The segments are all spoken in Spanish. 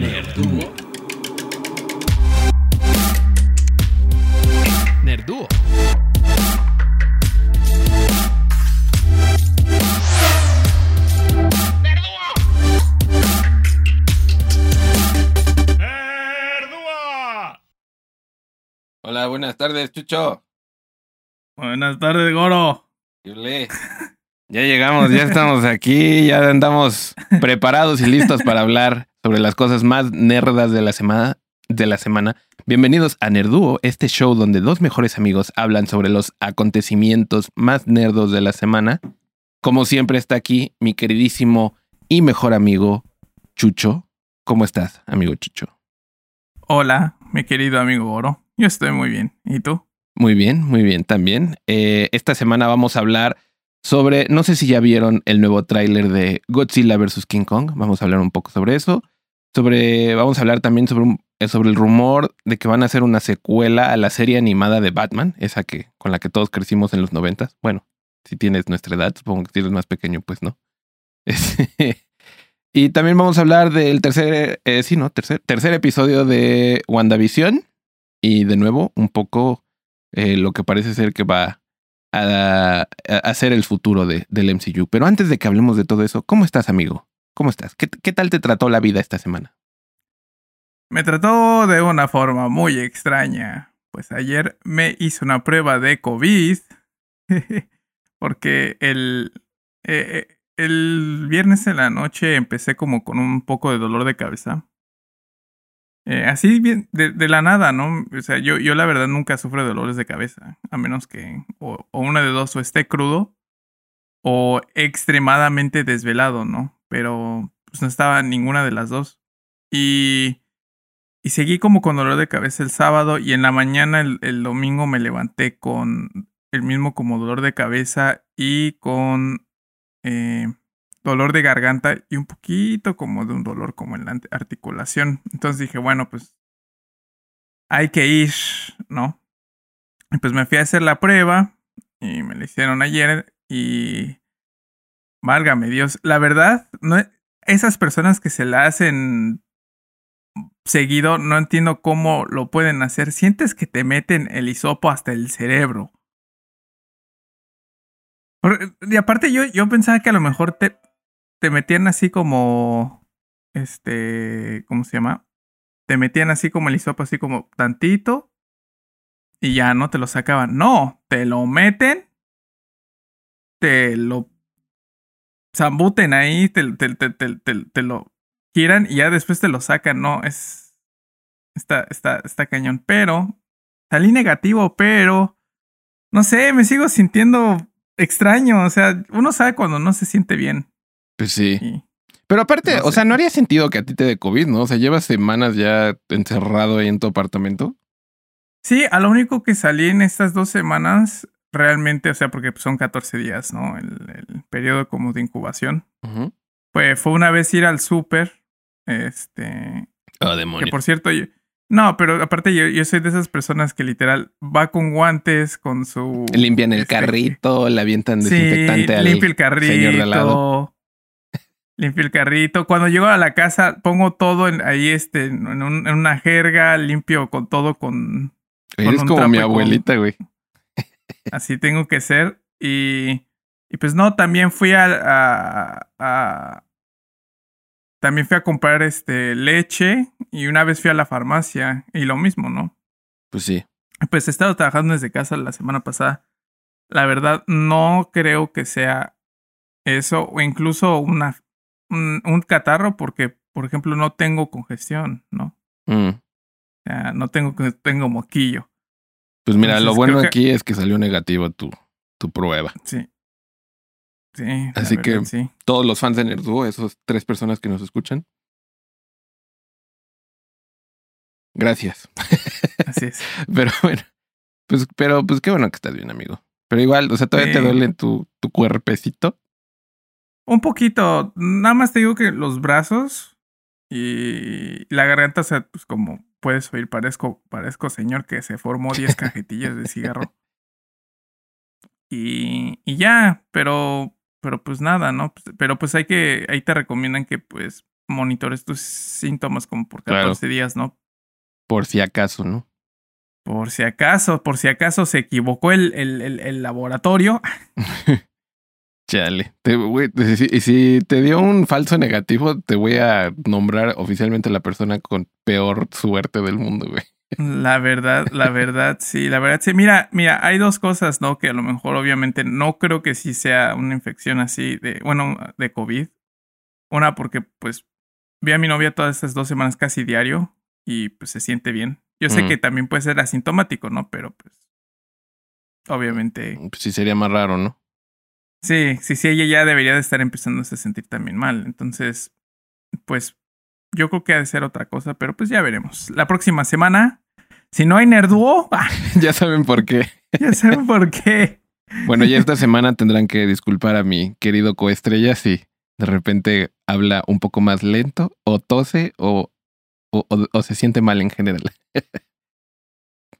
Nerduo. Nerduo. Hola, buenas tardes, Chucho. Buenas tardes, Goro. Yule. Ya llegamos, ya estamos aquí, ya andamos preparados y listos para hablar sobre las cosas más nerdas de la semana. De la semana. Bienvenidos a Nerduo, este show donde dos mejores amigos hablan sobre los acontecimientos más nerdos de la semana. Como siempre está aquí mi queridísimo y mejor amigo Chucho. ¿Cómo estás, amigo Chucho? Hola, mi querido amigo Goro. Yo estoy muy bien. ¿Y tú? Muy bien, muy bien también. Eh, esta semana vamos a hablar sobre, no sé si ya vieron el nuevo tráiler de Godzilla vs. King Kong, vamos a hablar un poco sobre eso. Sobre, vamos a hablar también sobre, eh, sobre el rumor de que van a hacer una secuela a la serie animada de Batman, esa que con la que todos crecimos en los noventas. Bueno, si tienes nuestra edad, supongo que si eres más pequeño, pues no. Este, y también vamos a hablar del tercer, eh, sí, no, tercer, tercer episodio de WandaVision. Y de nuevo, un poco eh, lo que parece ser que va a, a, ser el futuro de, del MCU. Pero antes de que hablemos de todo eso, ¿cómo estás, amigo? ¿Cómo estás? ¿Qué, qué tal te trató la vida esta semana? Me trató de una forma muy extraña. Pues ayer me hice una prueba de COVID. porque el, eh, eh, el viernes en la noche empecé como con un poco de dolor de cabeza. Eh, así bien, de, la nada, ¿no? O sea, yo, yo la verdad nunca sufro dolores de cabeza. A menos que o, o una de dos, o esté crudo o extremadamente desvelado, ¿no? Pero pues no estaba ninguna de las dos. Y, y seguí como con dolor de cabeza el sábado y en la mañana el, el domingo me levanté con el mismo como dolor de cabeza y con eh, dolor de garganta y un poquito como de un dolor como en la articulación. Entonces dije, bueno, pues hay que ir, ¿no? Y pues me fui a hacer la prueba y me la hicieron ayer y válgame Dios, la verdad, no esas personas que se la hacen seguido, no entiendo cómo lo pueden hacer. Sientes que te meten el hisopo hasta el cerebro. Y aparte yo, yo pensaba que a lo mejor te, te metían así como, este, ¿cómo se llama? Te metían así como el hisopo, así como tantito, y ya no te lo sacaban. No, te lo meten, te lo zambuten ahí, te, te, te, te, lo giran y ya después te lo sacan. No, es, está, está, está cañón. Pero, salí negativo, pero, no sé, me sigo sintiendo extraño. O sea, uno sabe cuando no se siente bien. Pues sí. Y, Pero aparte, No o sé. sea, no haría sentido que a ti te dé COVID, ¿no? O sea, llevas semanas ya encerrado ahí en tu apartamento. Sí, a lo único que salí en estas dos semanas, realmente, o sea, porque son 14 días, ¿no? El, el periodo como de incubación. Pues fue una vez ir al súper, este, Oh, que demonios. por cierto, yo- no, pero aparte yo, yo soy de esas personas que literal va con guantes, con su... Limpian el este, carrito, le avientan Sí, desinfectante al limpio el carrito. señor de al lado. Limpio el carrito. Cuando llego a la casa, pongo todo en- ahí este, en, un- en una jerga, limpio con todo con Eres un como mi con- abuelita, güey. así tengo que ser. Y, y pues no, también fui a, a, a- también fui a comprar este leche y una vez fui a la farmacia y lo mismo, ¿no? Pues sí. Pues he estado trabajando desde casa la semana pasada. La verdad, no creo que sea eso o incluso una, un, un catarro porque, por ejemplo, no tengo congestión, ¿no? Mm. O sea, no tengo, tengo moquillo. Pues mira, lo bueno que- aquí es que salió negativo tu, tu prueba. Sí. Sí. Así que- Sí. Todos los fans de Nerduo, esos tres personas que nos escuchan. Gracias. Así es. Pero bueno, pues, pero pues qué bueno que estás bien, amigo. Pero igual, o sea, todavía te duele tu, tu cuerpecito. Un poquito. Nada más te digo que los brazos y la garganta, o sea, pues como puedes oír, parezco, parezco señor que se formó 10 cajetillas de cigarro. Y, y ya, pero, pero pues nada, ¿no? Pues- Pero pues hay que, ahí te recomiendan que pues monitores tus síntomas como por 14 días, ¿no? Por si acaso, ¿no? Por si acaso, por si acaso se equivocó el, el, el, laboratorio. Chale. y si te dio un falso negativo, te voy a nombrar oficialmente la persona con peor suerte del mundo, güey. La verdad, la verdad, sí, la verdad, sí. Mira, mira, hay dos cosas, ¿no? Que a lo mejor, obviamente, no creo que sí sea una infección así de, bueno, de COVID. Una, porque pues vi a mi novia todas estas dos semanas casi diario y pues se siente bien. Yo sé mm. que también puede ser asintomático, ¿no? Pero pues, obviamente. Pues sí, sería más raro, ¿no? Sí, sí, sí, ella ya debería de estar empezando a sentir también mal. Entonces, pues yo creo que ha de ser otra cosa, pero pues ya veremos. La próxima semana, si no hay Nerduo, ya saben por qué. ya saben por qué. Bueno, ya esta semana tendrán que disculpar a mi querido coestrella si de repente habla un poco más lento o tose o, o, se siente mal en general.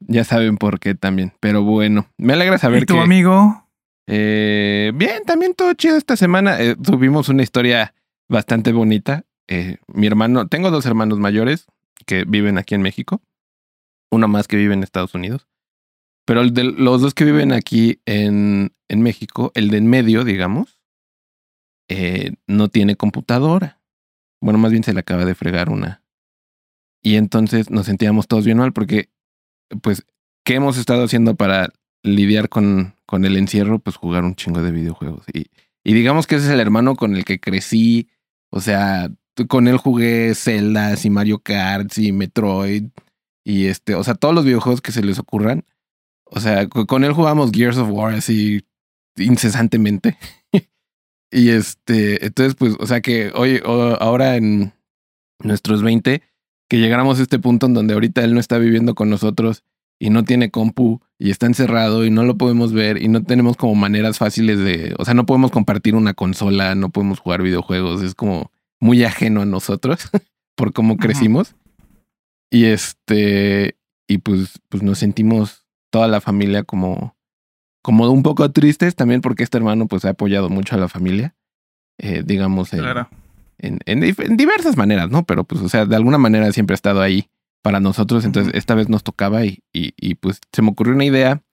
ya saben por qué también. Pero bueno, me alegra saber ¿Y tu amigo? Eh, bien, también todo chido esta semana. Eh, tuvimos una historia bastante bonita. Eh, mi hermano, tengo dos hermanos mayores que viven aquí en México, uno más que vive en Estados Unidos, pero el de los dos que viven aquí en, en México, el de en medio, digamos, no tiene computadora. Bueno, más bien se le acaba de fregar una. Y entonces nos sentíamos todos bien mal porque, pues, ¿qué hemos estado haciendo para lidiar con, con el encierro? Pues jugar un chingo de videojuegos. Y, y digamos que ese es el hermano con el que crecí. O sea, con él jugué Zelda y Mario Kart y Metroid y este, o sea, todos los videojuegos que se les ocurran. O sea, con él jugamos Gears of War así incesantemente. y este, entonces pues, o sea que hoy, ahora en nuestros 20, que llegáramos a este punto en donde ahorita él no está viviendo con nosotros y no tiene compu y está encerrado y no lo podemos ver y no tenemos como maneras fáciles de, o sea, no podemos compartir una consola, no podemos jugar videojuegos, es como muy ajeno a nosotros por cómo crecimos. Y este, y pues, pues nos sentimos toda la familia como, como un poco tristes también porque este hermano pues ha apoyado mucho a la familia, eh, digamos, en, en, en, diversas maneras, ¿no? Pero pues, o sea, de alguna manera siempre ha estado ahí para nosotros, entonces esta vez nos tocaba y, y, y, pues se me ocurrió una idea,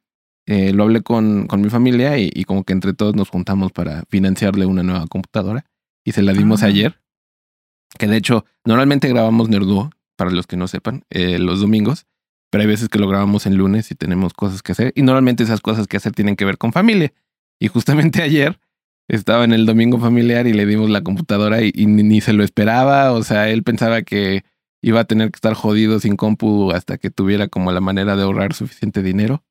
eh, lo hablé con, con mi familia y, y, como que entre todos nos juntamos para financiarle una nueva computadora y se la dimos ah. ayer que de hecho, normalmente grabamos Nerduo, para los que no sepan, eh, los domingos, pero hay veces que lo grabamos en lunes y tenemos cosas que hacer. Y normalmente esas cosas que hacer tienen que ver con familia. Y justamente ayer estaba en el domingo familiar y le dimos la computadora y, ni, se lo esperaba. O sea, él pensaba que iba a tener que estar jodido sin compu hasta que tuviera como la manera de ahorrar suficiente dinero.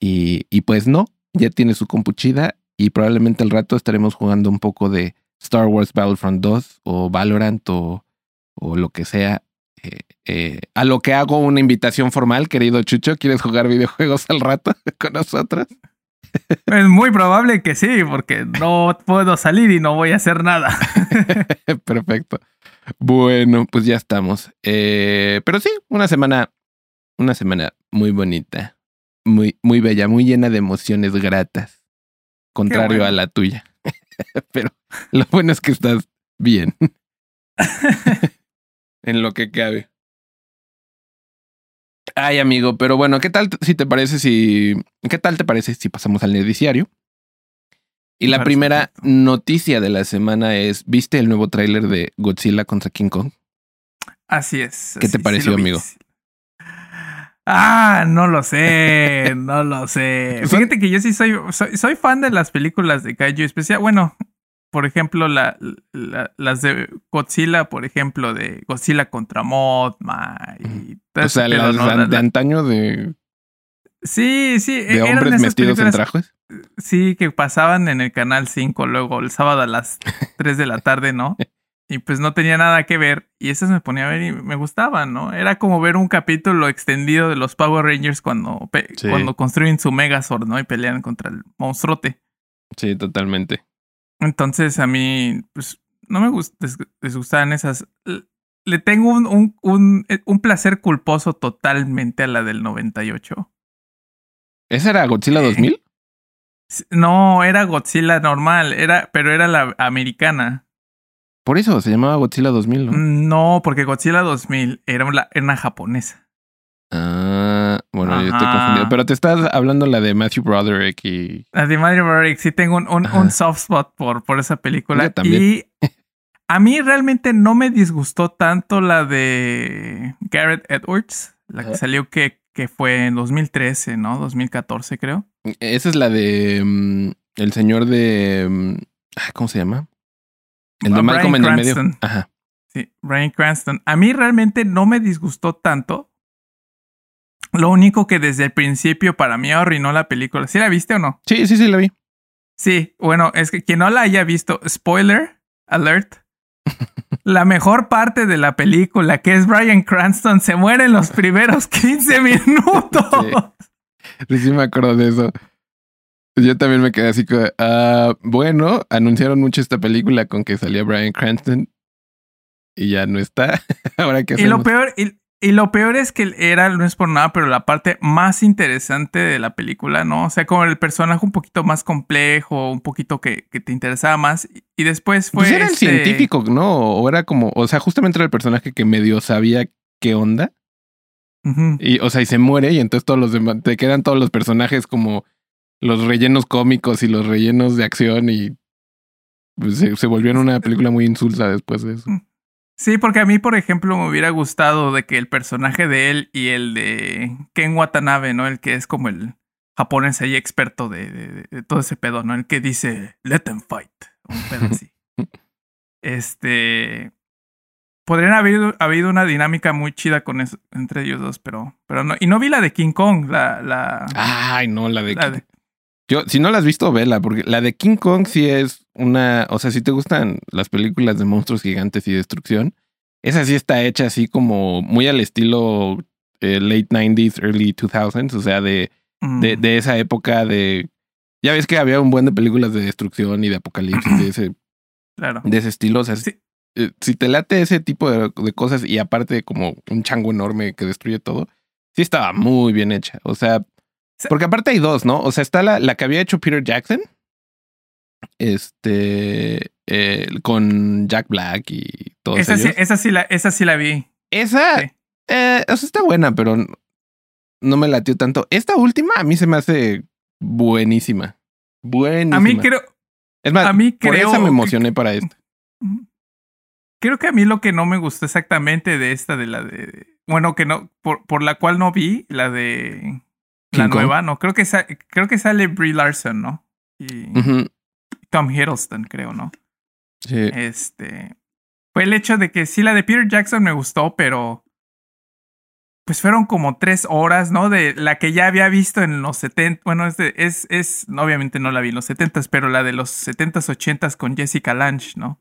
Y, y pues no, ya tiene su compu chida y probablemente al rato estaremos jugando un poco de Star Wars Battlefront 2 o Valorant o, o lo que sea. Eh, eh, a lo que hago una invitación formal, querido Chucho, ¿quieres jugar videojuegos al rato con nosotros? Es muy probable que sí, porque no puedo salir y no voy a hacer nada. Perfecto. Bueno, pues ya estamos. Eh, pero sí, una semana, una semana muy bonita, muy, muy bella, muy llena de emociones gratas, contrario a la tuya. Pero lo bueno es que estás bien. en lo que cabe. Ay, amigo, pero bueno, ¿qué tal si te parece si. ¿Qué tal te parece si pasamos al noticiario? Y la primera noticia de la semana es: ¿viste el nuevo tráiler de Godzilla contra King Kong? Así es. ¿Qué te pareció, amigo? Ah, no lo sé, no lo sé. Fíjate que yo sí soy, soy, fan de las películas de Kaiju especial. Bueno, por ejemplo, la, las de Godzilla, por ejemplo, de Godzilla contra Mothma y O sea, las de, antaño de. Sí, sí. De hombres metidos en trajes. Sí, que pasaban en el canal 5 luego el sábado a las 3 de la tarde, ¿no? y pues no tenía nada que ver y esas me ponía a ver y me gustaban, ¿no? Era como ver un capítulo extendido de los Power Rangers cuando, cuando construyen su Megazord, ¿no? Y pelean contra el monstruote. Sí, totalmente. Entonces a mí, pues no me gust les, gustaban esas. Le tengo un, un, un, eh, un, placer culposo totalmente a la del 98. ¿Esa era Godzilla 2000? No, era Godzilla normal, era, pero era la americana. Por eso se llamaba Godzilla 2000, ¿no? No, porque Godzilla 2000 era una, era una japonesa. Ah, bueno, yo estoy confundido. Pero te estás hablando la de Matthew Broderick y. La de Mario Broderick, sí tengo un, un, Ajá. un soft spot por, por esa película. Yo también. Y a mí realmente no me disgustó tanto la de Garrett Edwards, la que salió que, que fue en 2013, ¿no? 2014 creo. Esa es la de. mm, el señor de. ah, ¿Cómo se llama? El de Ah, Malcolm en el medio. Ajá. Sí, Bryan Cranston. A mí realmente no me disgustó tanto. Lo único que desde el principio para mí arruinó la película. ¿Sí la viste o no? Sí, sí, sí, la vi. Sí, bueno, es que quien no la haya visto, spoiler alert. La mejor parte de la película, que es Brian Cranston, se muere en los primeros 15 minutos. Sí, sí me acuerdo de eso. Yo también me quedé así como, ah, bueno, anunciaron mucho esta película con que salía Brian Cranston y ya no está. Ahora que Y lo peor, y, y lo peor es que era, no es por nada, pero la parte más interesante de la película, ¿no? O sea, como el personaje un poquito más complejo, un poquito que, que te interesaba más. Y, después fue. Pues era el este- científico, ¿no? O era como, o sea, justamente era el personaje que medio sabía qué onda. Y, o sea, y se muere y entonces todos los demás, te quedan todos los personajes como los rellenos cómicos y los rellenos de acción y pues, se, se volvieron una película muy insulsa después de eso. Sí, porque a mí, por ejemplo, me hubiera gustado de que el personaje de él y el de Ken Watanabe, ¿no? El que es como el japonés ahí experto de, de- de todo ese pedo, ¿no? El que dice, let them fight. Un pedo así. este. Podrían haber habido una dinámica muy chida con eso, entre ellos dos, pero, pero no. Y no vi la de King Kong, la. la, Ay, no, la de, la de- Yo, si no la has visto, vela, porque la de King Kong sí es una. O sea, si te gustan las películas de monstruos gigantes y destrucción, esa sí está hecha así como muy al estilo eh, late 90s, early 2000s, o sea, de, mm, de, de esa época de. Ya ves que había un buen de películas de destrucción y de apocalipsis de ese, Claro. de ese estilo. O sea, Sí. eh, si te late ese tipo de, de cosas y aparte como un chango enorme que destruye todo, sí estaba muy bien hecha. O sea, porque aparte hay dos, ¿no? O sea, está la, la que había hecho Peter Jackson, este, eh, con Jack Black y todos Esa sí, esa, sí la, esa sí la vi. Esa, Sí. eh, o sea, está buena, pero no me latió tanto. Esta última a mí se me hace buenísima. Buenísima. A mí creo, es más, a mí por creo esa me que- emocioné para esta. Creo que a mí lo que no me gustó exactamente de esta, de la de. Bueno, que no. Por, por la cual no vi, la de. La Kong. nueva, no. Creo que, creo que sale Brie Larson, ¿no? Y Tom Hiddleston, creo, ¿no? sí. Este. Fue el hecho de que sí, la de Peter Jackson me gustó, pero. Pues fueron como tres horas, ¿no? De la que ya había visto en los 70. Bueno, es, de- es, es. Obviamente no la vi en los 70, pero la de los 70s, 80s con Jessica Lange, ¿no?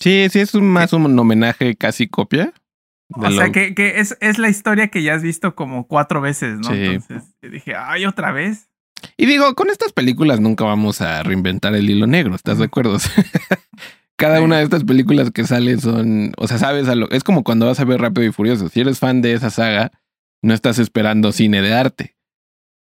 Sí, sí, es un- más un homenaje casi copia. O sea, que, que es, es la historia que ya has visto como cuatro veces, ¿no? Sí. Entonces dije, ay, otra vez. Y digo, con estas películas nunca vamos a reinventar el hilo negro, ¿estás de acuerdo? Cada una de estas películas que salen son, o sea, sabes, a lo, es como cuando vas a ver Rápido y Furioso. Si eres fan de esa saga, no estás esperando cine de arte.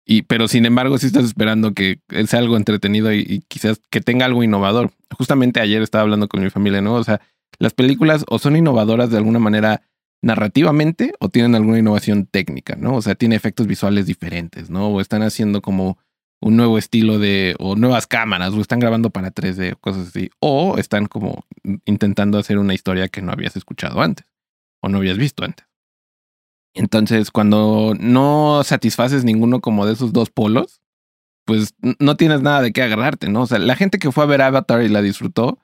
Y, pero sin embargo, sí estás esperando que sea algo entretenido y, y quizás que tenga algo innovador. Justamente ayer estaba hablando con mi familia, ¿no? O sea, las películas o son innovadoras de alguna manera narrativamente o tienen alguna innovación técnica, ¿no? O sea, tiene efectos visuales diferentes, ¿no? O están haciendo como un nuevo estilo de, o nuevas cámaras, o están grabando para 3D o cosas así, o están como intentando hacer una historia que no habías escuchado antes o no habías visto antes. Entonces, cuando no satisfaces ninguno como de esos dos polos, pues no tienes nada de qué agarrarte, ¿no? O sea, la gente que fue a ver Avatar y la disfrutó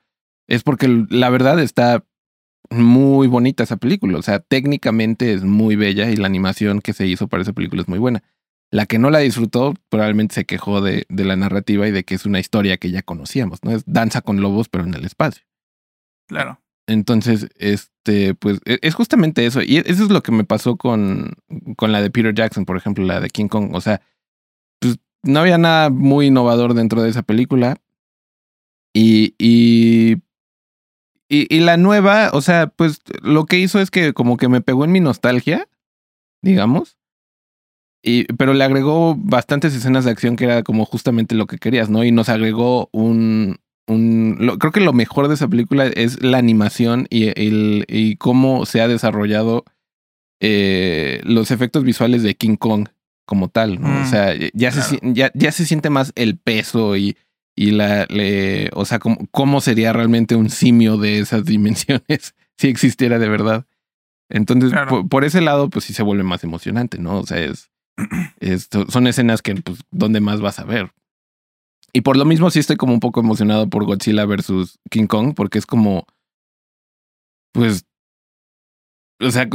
es porque la verdad está muy bonita esa película. O sea, técnicamente es muy bella y la animación que se hizo para esa película es muy buena. La que no la disfrutó probablemente se quejó de, de la narrativa y de que es una historia que ya conocíamos, ¿no? Es danza con lobos, pero en el espacio. Claro. Entonces, este, pues e- es justamente eso. Y eso es lo que me pasó con, con la de Peter Jackson, por ejemplo, la de King Kong. O sea, pues no había nada muy innovador dentro de esa película. Y, y, y, y la nueva, o sea, pues lo que hizo es que como que me pegó en mi nostalgia, digamos. Y, pero le agregó bastantes escenas de acción que era como justamente lo que querías, ¿no? Y nos agregó un, un creo que lo mejor de esa película es la animación y, el, y cómo se ha desarrollado eh, los efectos visuales de King Kong como tal, ¿no? o mm, sea, ya, se, ya, ya se siente más el peso y, y la, le, o sea, cómo, cómo sería realmente un simio de esas dimensiones si existiera de verdad. Entonces, por, ese lado, pues sí se vuelve más emocionante, ¿no? O sea, es, son escenas que, pues, ¿dónde más vas a ver? Y por lo mismo sí estoy como un poco emocionado por Godzilla versus King Kong, porque es como, pues, o sea,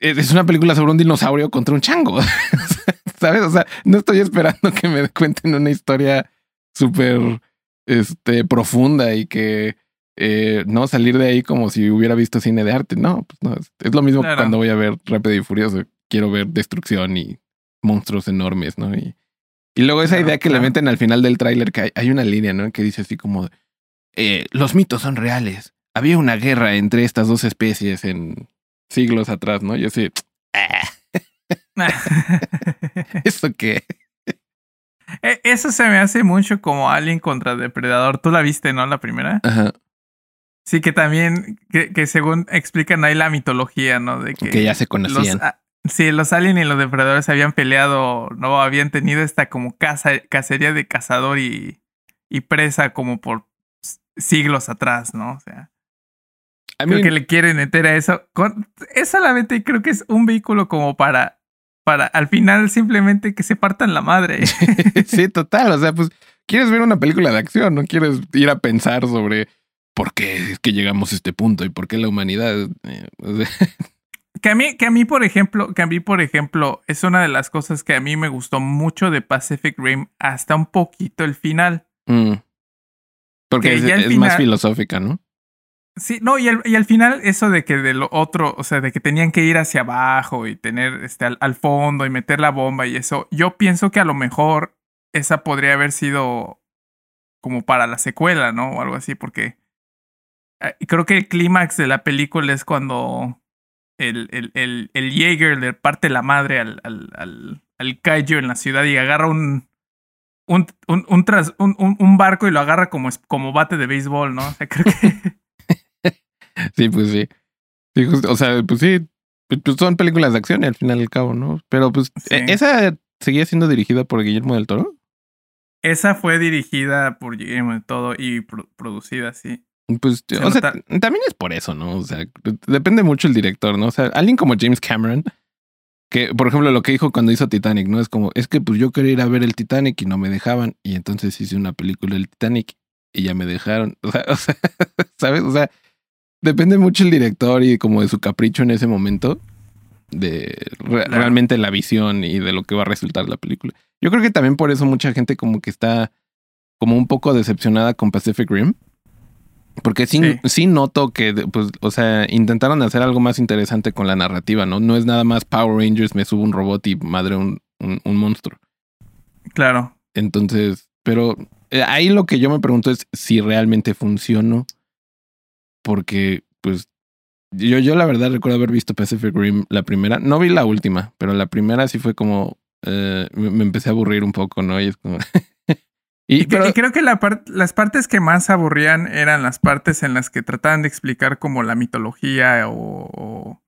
es una película sobre un dinosaurio contra un chango, ¿sabes? O sea, no estoy esperando que me cuenten una historia súper, este, profunda y que eh, no salir de ahí como si hubiera visto cine de arte. No, pues no, es, lo mismo que cuando voy a ver Rápido y Furioso. Quiero ver destrucción y monstruos enormes, ¿no? Y, y luego esa idea que le meten al final del tráiler, que hay, una línea, ¿no? Que dice así como, eh, los mitos son reales. Había una guerra entre estas dos especies en siglos atrás, ¿no? Yo sí, ah". ¿eso qué? E, eso se me hace mucho como Alien contra Depredador. Tú la viste, ¿no? La primera. Ajá. Sí, que también, que, que, según explican ahí la mitología, ¿no? De que, ya se conocían. sí, los aliens y los depredadores habían peleado, ¿no? Habían tenido esta como caza, cacería de cazador y, y presa como por siglos atrás, ¿no? O sea. creo que le quieren meter a eso. Con, es solamente creo que es un vehículo como para, para al final simplemente que se partan la madre. sí, total. O sea, pues quieres ver una película de acción, no quieres ir a pensar sobre por qué es que llegamos a este punto y por qué la humanidad. Eh, que a mí, que a mí, por ejemplo, que a mí, por ejemplo, es una de las cosas que a mí me gustó mucho de Pacific Rim hasta un poquito el final. Mm. Porque es, más filosófica, ¿no? Sí, no, y, y al final eso de que de lo otro, o sea, de que tenían que ir hacia abajo y tener este al, al fondo y meter la bomba y eso, yo pienso que a lo mejor esa podría haber sido como para la secuela, ¿no? O algo así, porque Ah, creo que el clímax de la película es cuando el, el, el, el Jaeger le parte la madre al, al, al, al en la ciudad y agarra un, un, un, un, tras, un, un, barco y lo agarra como, como bate de béisbol, ¿no? O sea, creo que... sí, pues sí. O sea, pues sí, pues son películas de acción al final y al cabo, ¿no? Pero pues, ¿e-, ¿esa seguía siendo dirigida por Guillermo del Toro? Esa fue dirigida por Guillermo del Toro y producida, sí. Pues, o sea, también es por eso, ¿no? O sea, depende mucho el director, ¿no? O sea, alguien como James Cameron, que, por ejemplo, lo que dijo cuando hizo Titanic, ¿no? Es como, es que pues yo quería ir a ver el Titanic y no me dejaban, y entonces hice una película del Titanic y ya me dejaron. O sea, o sea ¿sabes? O sea, depende mucho el director y como de su capricho en ese momento, de realmente la visión y de lo que va a resultar la película. Yo creo que también por eso mucha gente como que está como un poco decepcionada con Pacific Rim porque sí, sí, noto que, pues, o sea, intentaron hacer algo más interesante con la narrativa, ¿no? No es nada más Power Rangers, me subo un robot y madre un, un, monstruo. Claro. Entonces, pero eh, ahí lo que yo me pregunto es si realmente funcionó. Porque, pues, yo, yo la verdad recuerdo haber visto Pacific Rim la primera. No vi la última, pero la primera sí fue como. Eh, me, empecé a aburrir un poco, ¿no? Y es como. Y, creo que la las partes que más aburrían eran las partes en las que trataban de explicar como la mitología o,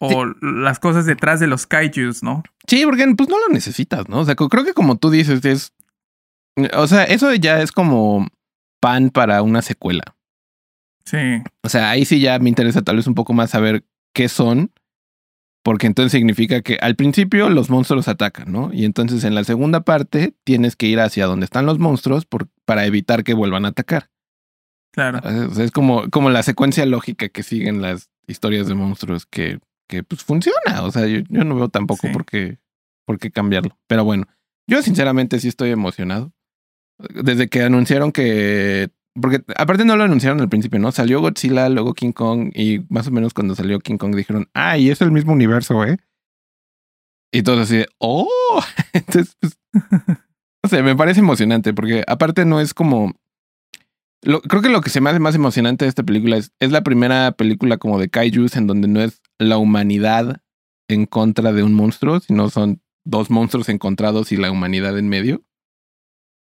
o, las cosas detrás de los kaijus, ¿no? Sí, porque pues no lo necesitas, ¿no? O sea, creo que como tú dices, es... O sea, eso ya es como pan para una secuela. Sí. O sea, ahí sí ya me interesa tal vez un poco más saber qué son porque entonces significa que al principio los monstruos atacan, ¿no? Y entonces en la segunda parte tienes que ir hacia donde están los monstruos por, para evitar que vuelvan a atacar. Claro. O sea, es como, como la secuencia lógica que siguen las historias de monstruos que, que pues funciona. O sea, yo, yo no veo tampoco por, qué, por qué cambiarlo. Pero bueno, yo sinceramente sí estoy emocionado. Desde que anunciaron que porque aparte no lo anunciaron al principio, ¿no? Salió Godzilla, luego King Kong, y más o menos cuando salió King Kong dijeron, ah, y es el mismo universo, ¿eh? Y todo así de, oh, entonces, pues, no sé, me parece emocionante, porque aparte no es como... Lo, creo que lo que se me hace más emocionante de esta película es, es la primera película como de kaijus en donde no es la humanidad en contra de un monstruo, sino son dos monstruos encontrados y la humanidad en medio.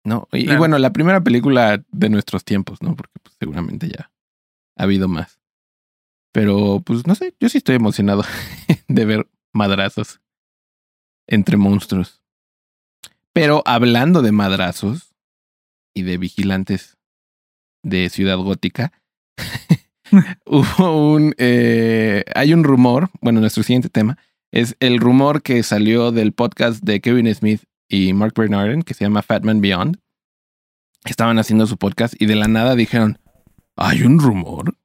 ¿No? Y, bueno, la primera película de nuestros tiempos, ¿no? Porque pues, seguramente ya ha habido más. Pero, pues, no sé, yo sí estoy emocionado de ver madrazos entre monstruos. Pero hablando de madrazos y de vigilantes de Ciudad Gótica, hubo un... eh, hay un rumor, bueno, nuestro siguiente tema es el rumor que salió del podcast de Kevin Smith y Mark Bernardin, que se llama Fat Man Beyond. Estaban haciendo su podcast y de la nada dijeron, hay un rumor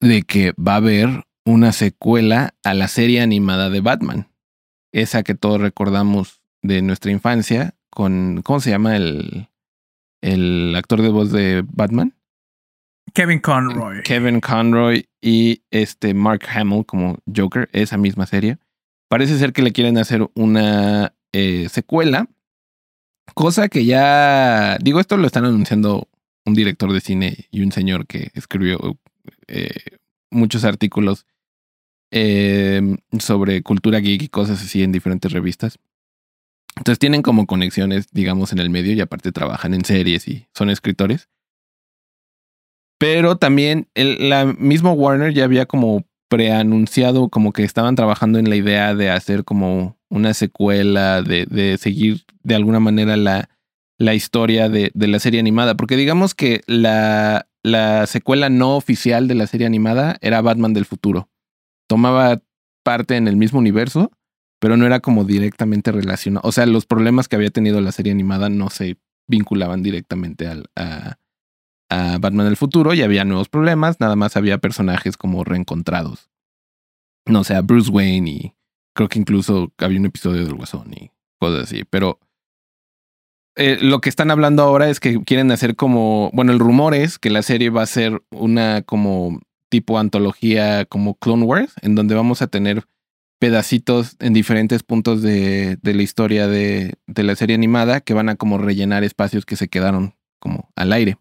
de que va a haber una secuela a la serie animada de Batman. Esa que todos recordamos de nuestra infancia con, ¿cómo se llama el, el actor de voz de Batman? Kevin Conroy. Kevin Conroy y este Mark Hamill como Joker, esa misma serie. Parece ser que le quieren hacer una eh, secuela, cosa que ya, digo, esto lo están anunciando un director de cine y un señor que escribió eh, muchos artículos eh, sobre cultura geek y cosas así en diferentes revistas. Entonces tienen como conexiones, digamos, en el medio y aparte trabajan en series y son escritores. Pero también el la mismo Warner ya había como preanunciado como que estaban trabajando en la idea de hacer como una secuela, de, de seguir de alguna manera la, la historia de, de, la serie animada. Porque digamos que la, la secuela no oficial de la serie animada era Batman del futuro. Tomaba parte en el mismo universo, pero no era como directamente relacionado. O sea, los problemas que había tenido la serie animada no se vinculaban directamente al, a, Batman del futuro y había nuevos problemas, nada más había personajes como reencontrados. No sé, a Bruce Wayne y creo que incluso había un episodio del Guasón y cosas así, pero eh, lo que están hablando ahora es que quieren hacer como, bueno, el rumor es que la serie va a ser una como tipo antología como Clone Wars, en donde vamos a tener pedacitos en diferentes puntos de, de la historia de, de la serie animada que van a como rellenar espacios que se quedaron como al aire.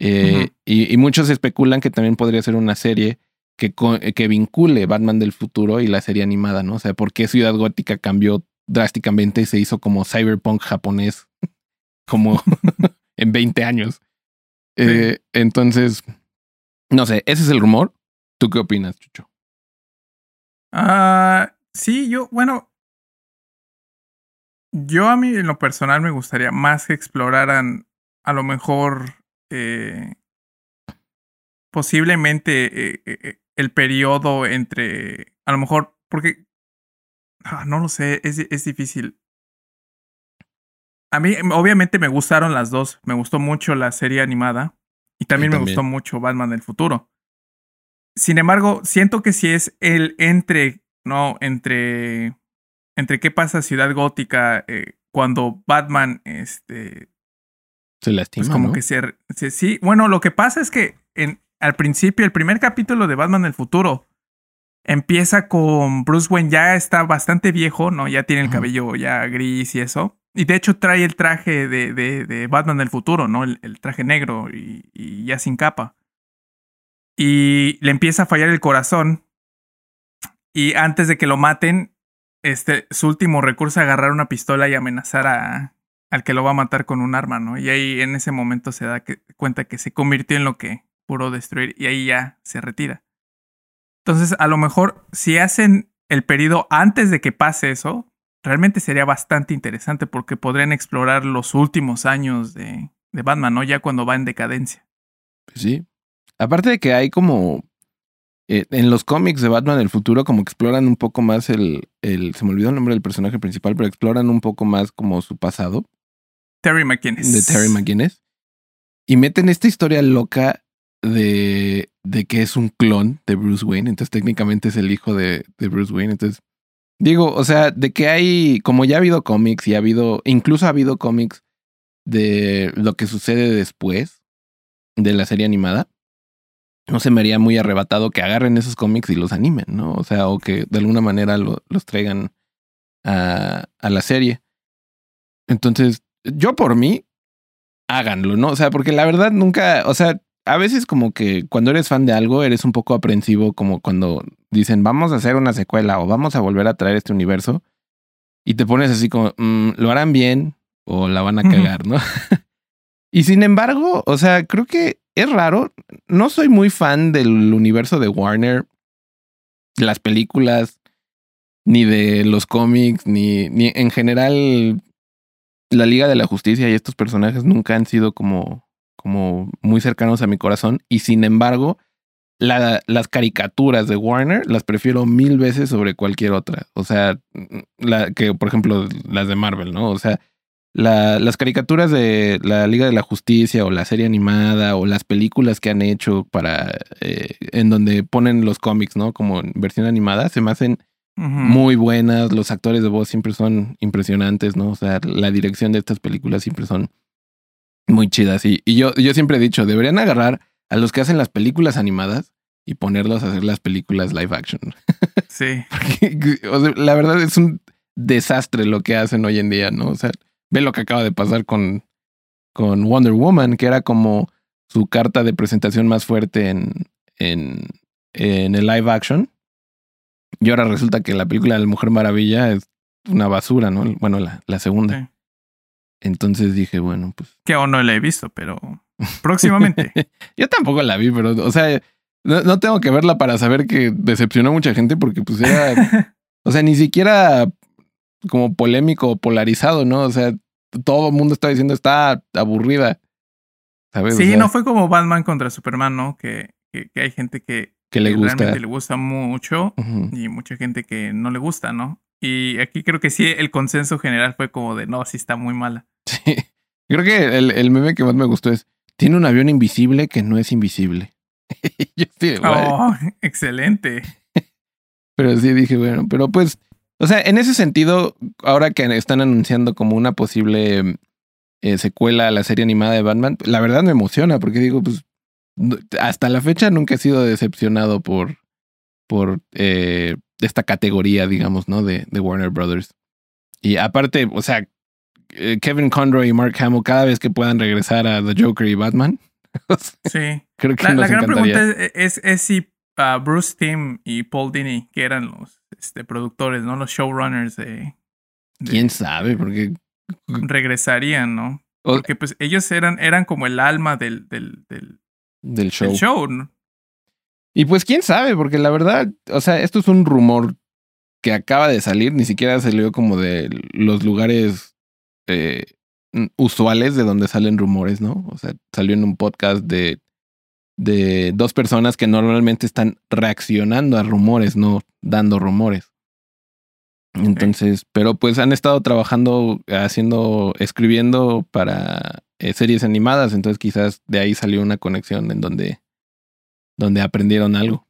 Eh, uh -huh. y, y, muchos especulan que también podría ser una serie que, que vincule Batman del futuro y la serie animada, ¿no? O sea, ¿por qué Ciudad Gótica cambió drásticamente y se hizo como cyberpunk japonés como en 20 años? Sí. Eh, entonces, no sé, ese es el rumor. ¿Tú qué opinas, Chucho? Uh, sí, yo, bueno, yo a mí en lo personal me gustaría más que exploraran a lo mejor eh, posiblemente eh, eh, el periodo entre, a lo mejor, porque, ah, no lo sé, es, es difícil. A mí, obviamente, me gustaron las dos. Me gustó mucho la serie animada y también, también. me gustó mucho Batman del futuro. Sin embargo, siento que si es el entre, no, entre, entre qué pasa Ciudad Gótica eh, cuando Batman, este, se lastima. Pues como ¿no? que se, se, Sí, bueno, lo que pasa es que en, al principio, el primer capítulo de Batman del futuro empieza con Bruce Wayne, ya está bastante viejo, ¿no? Ya tiene el cabello ya gris y eso. Y de hecho trae el traje de, de, de Batman del futuro, ¿no? El, el traje negro y, y, ya sin capa. Y le empieza a fallar el corazón. Y antes de que lo maten, este, su último recurso es agarrar una pistola y amenazar a, al que lo va a matar con un arma, ¿no? Y ahí en ese momento se da que, cuenta que se convirtió en lo que pudo destruir y ahí ya se retira. Entonces, a lo mejor si hacen el periodo antes de que pase eso, realmente sería bastante interesante porque podrían explorar los últimos años de, de Batman, ¿no? Ya cuando va en decadencia. Pues sí. Aparte de que hay como eh, en los cómics de Batman del futuro como que exploran un poco más el, el, se me olvidó el nombre del personaje principal, pero exploran un poco más como su pasado. Terry McGinnis. De Terry McGinnis. Y meten esta historia loca de, de que es un clon de Bruce Wayne. Entonces técnicamente es el hijo de, de Bruce Wayne. Entonces, digo, o sea, de que hay, como ya ha habido cómics y ha habido, incluso ha habido cómics de lo que sucede después de la serie animada. No se me haría muy arrebatado que agarren esos cómics y los animen, ¿no? O sea, o que de alguna manera lo, los traigan a, a la serie. Entonces, yo por mí, háganlo, ¿no? O sea, porque la verdad nunca, o sea, a veces como que cuando eres fan de algo eres un poco aprensivo como cuando dicen vamos a hacer una secuela o vamos a volver a traer este universo y te pones así como, mmm, ¿lo harán bien o la van a cagar, ¿no? y sin embargo, o sea, creo que es raro. No soy muy fan del universo de Warner, las películas, ni de los cómics, ni, ni en general la Liga de la Justicia y estos personajes nunca han sido como, como muy cercanos a mi corazón. Y sin embargo, la- las caricaturas de Warner las prefiero mil veces sobre cualquier otra. O sea, la, que por ejemplo las de Marvel, ¿no? O sea, la- las caricaturas de la Liga de la Justicia o la serie animada o las películas que han hecho para eh, en donde ponen los cómics, ¿no? Como en versión animada, se me hacen muy buenas. Los actores de voz siempre son impresionantes, ¿no? O sea, la dirección de estas películas siempre son muy chidas. Y, y yo, yo siempre he dicho, deberían agarrar a los que hacen las películas animadas y ponerlos a hacer las películas live action. Sí. O sea, la verdad es un desastre lo que hacen hoy en día, ¿no? O sea, ve lo que acaba de pasar con, con Wonder Woman, que era como su carta de presentación más fuerte en, en, en el live action. Y ahora resulta que la película de la Mujer Maravilla es una basura, ¿no? Bueno, la, la segunda. Entonces dije, bueno, pues. Que aún no la he visto, pero próximamente. Yo tampoco la vi, pero, o sea, no, no tengo que verla para saber que decepcionó a mucha gente porque, pues, era. o sea, ni siquiera como polémico o polarizado, ¿no? O sea, todo el mundo está diciendo está aburrida. ¿Sabes? O sí, sea, no fue como Batman contra Superman, ¿no? Que, que, que hay gente que, que le gusta. realmente le gusta mucho y mucha gente que no le gusta, ¿no? Y aquí creo que sí, el consenso general fue como de no, sí está muy mala. Sí. Creo que el, el meme que más me gustó es: tiene un avión invisible que no es invisible. Yo sí. Oh, excelente. Pero sí dije, bueno, pero pues, o sea, en ese sentido, ahora que están anunciando como una posible eh, secuela a la serie animada de Batman, la verdad me emociona porque digo, pues, hasta la fecha nunca he sido decepcionado por, por eh, esta categoría, digamos, ¿no? De, de Warner Brothers. Y aparte, o sea, Kevin Conroy y Mark Hamill, cada vez que puedan regresar a The Joker y Batman, Sí. creo que La, nos la gran encantaría. pregunta es, es, es si ah, Bruce Timm y Paul Dini, que eran los este, productores, ¿no? Los showrunners de, de- ¿Quién sabe? Porque regresarían, ¿no? Porque pues ellos eran, eran como el alma del, del, del, del show. del show, ¿no? Y pues quién sabe, porque la verdad, o sea, esto es un rumor que acaba de salir, ni siquiera salió como de los lugares eh, usuales de donde salen rumores, ¿no? O sea, salió en un podcast de, de dos personas que normalmente están reaccionando a rumores, no dando rumores. Entonces, pero pues han estado trabajando, haciendo, escribiendo para eh, series animadas, entonces quizás de ahí salió una conexión en donde, donde aprendieron algo.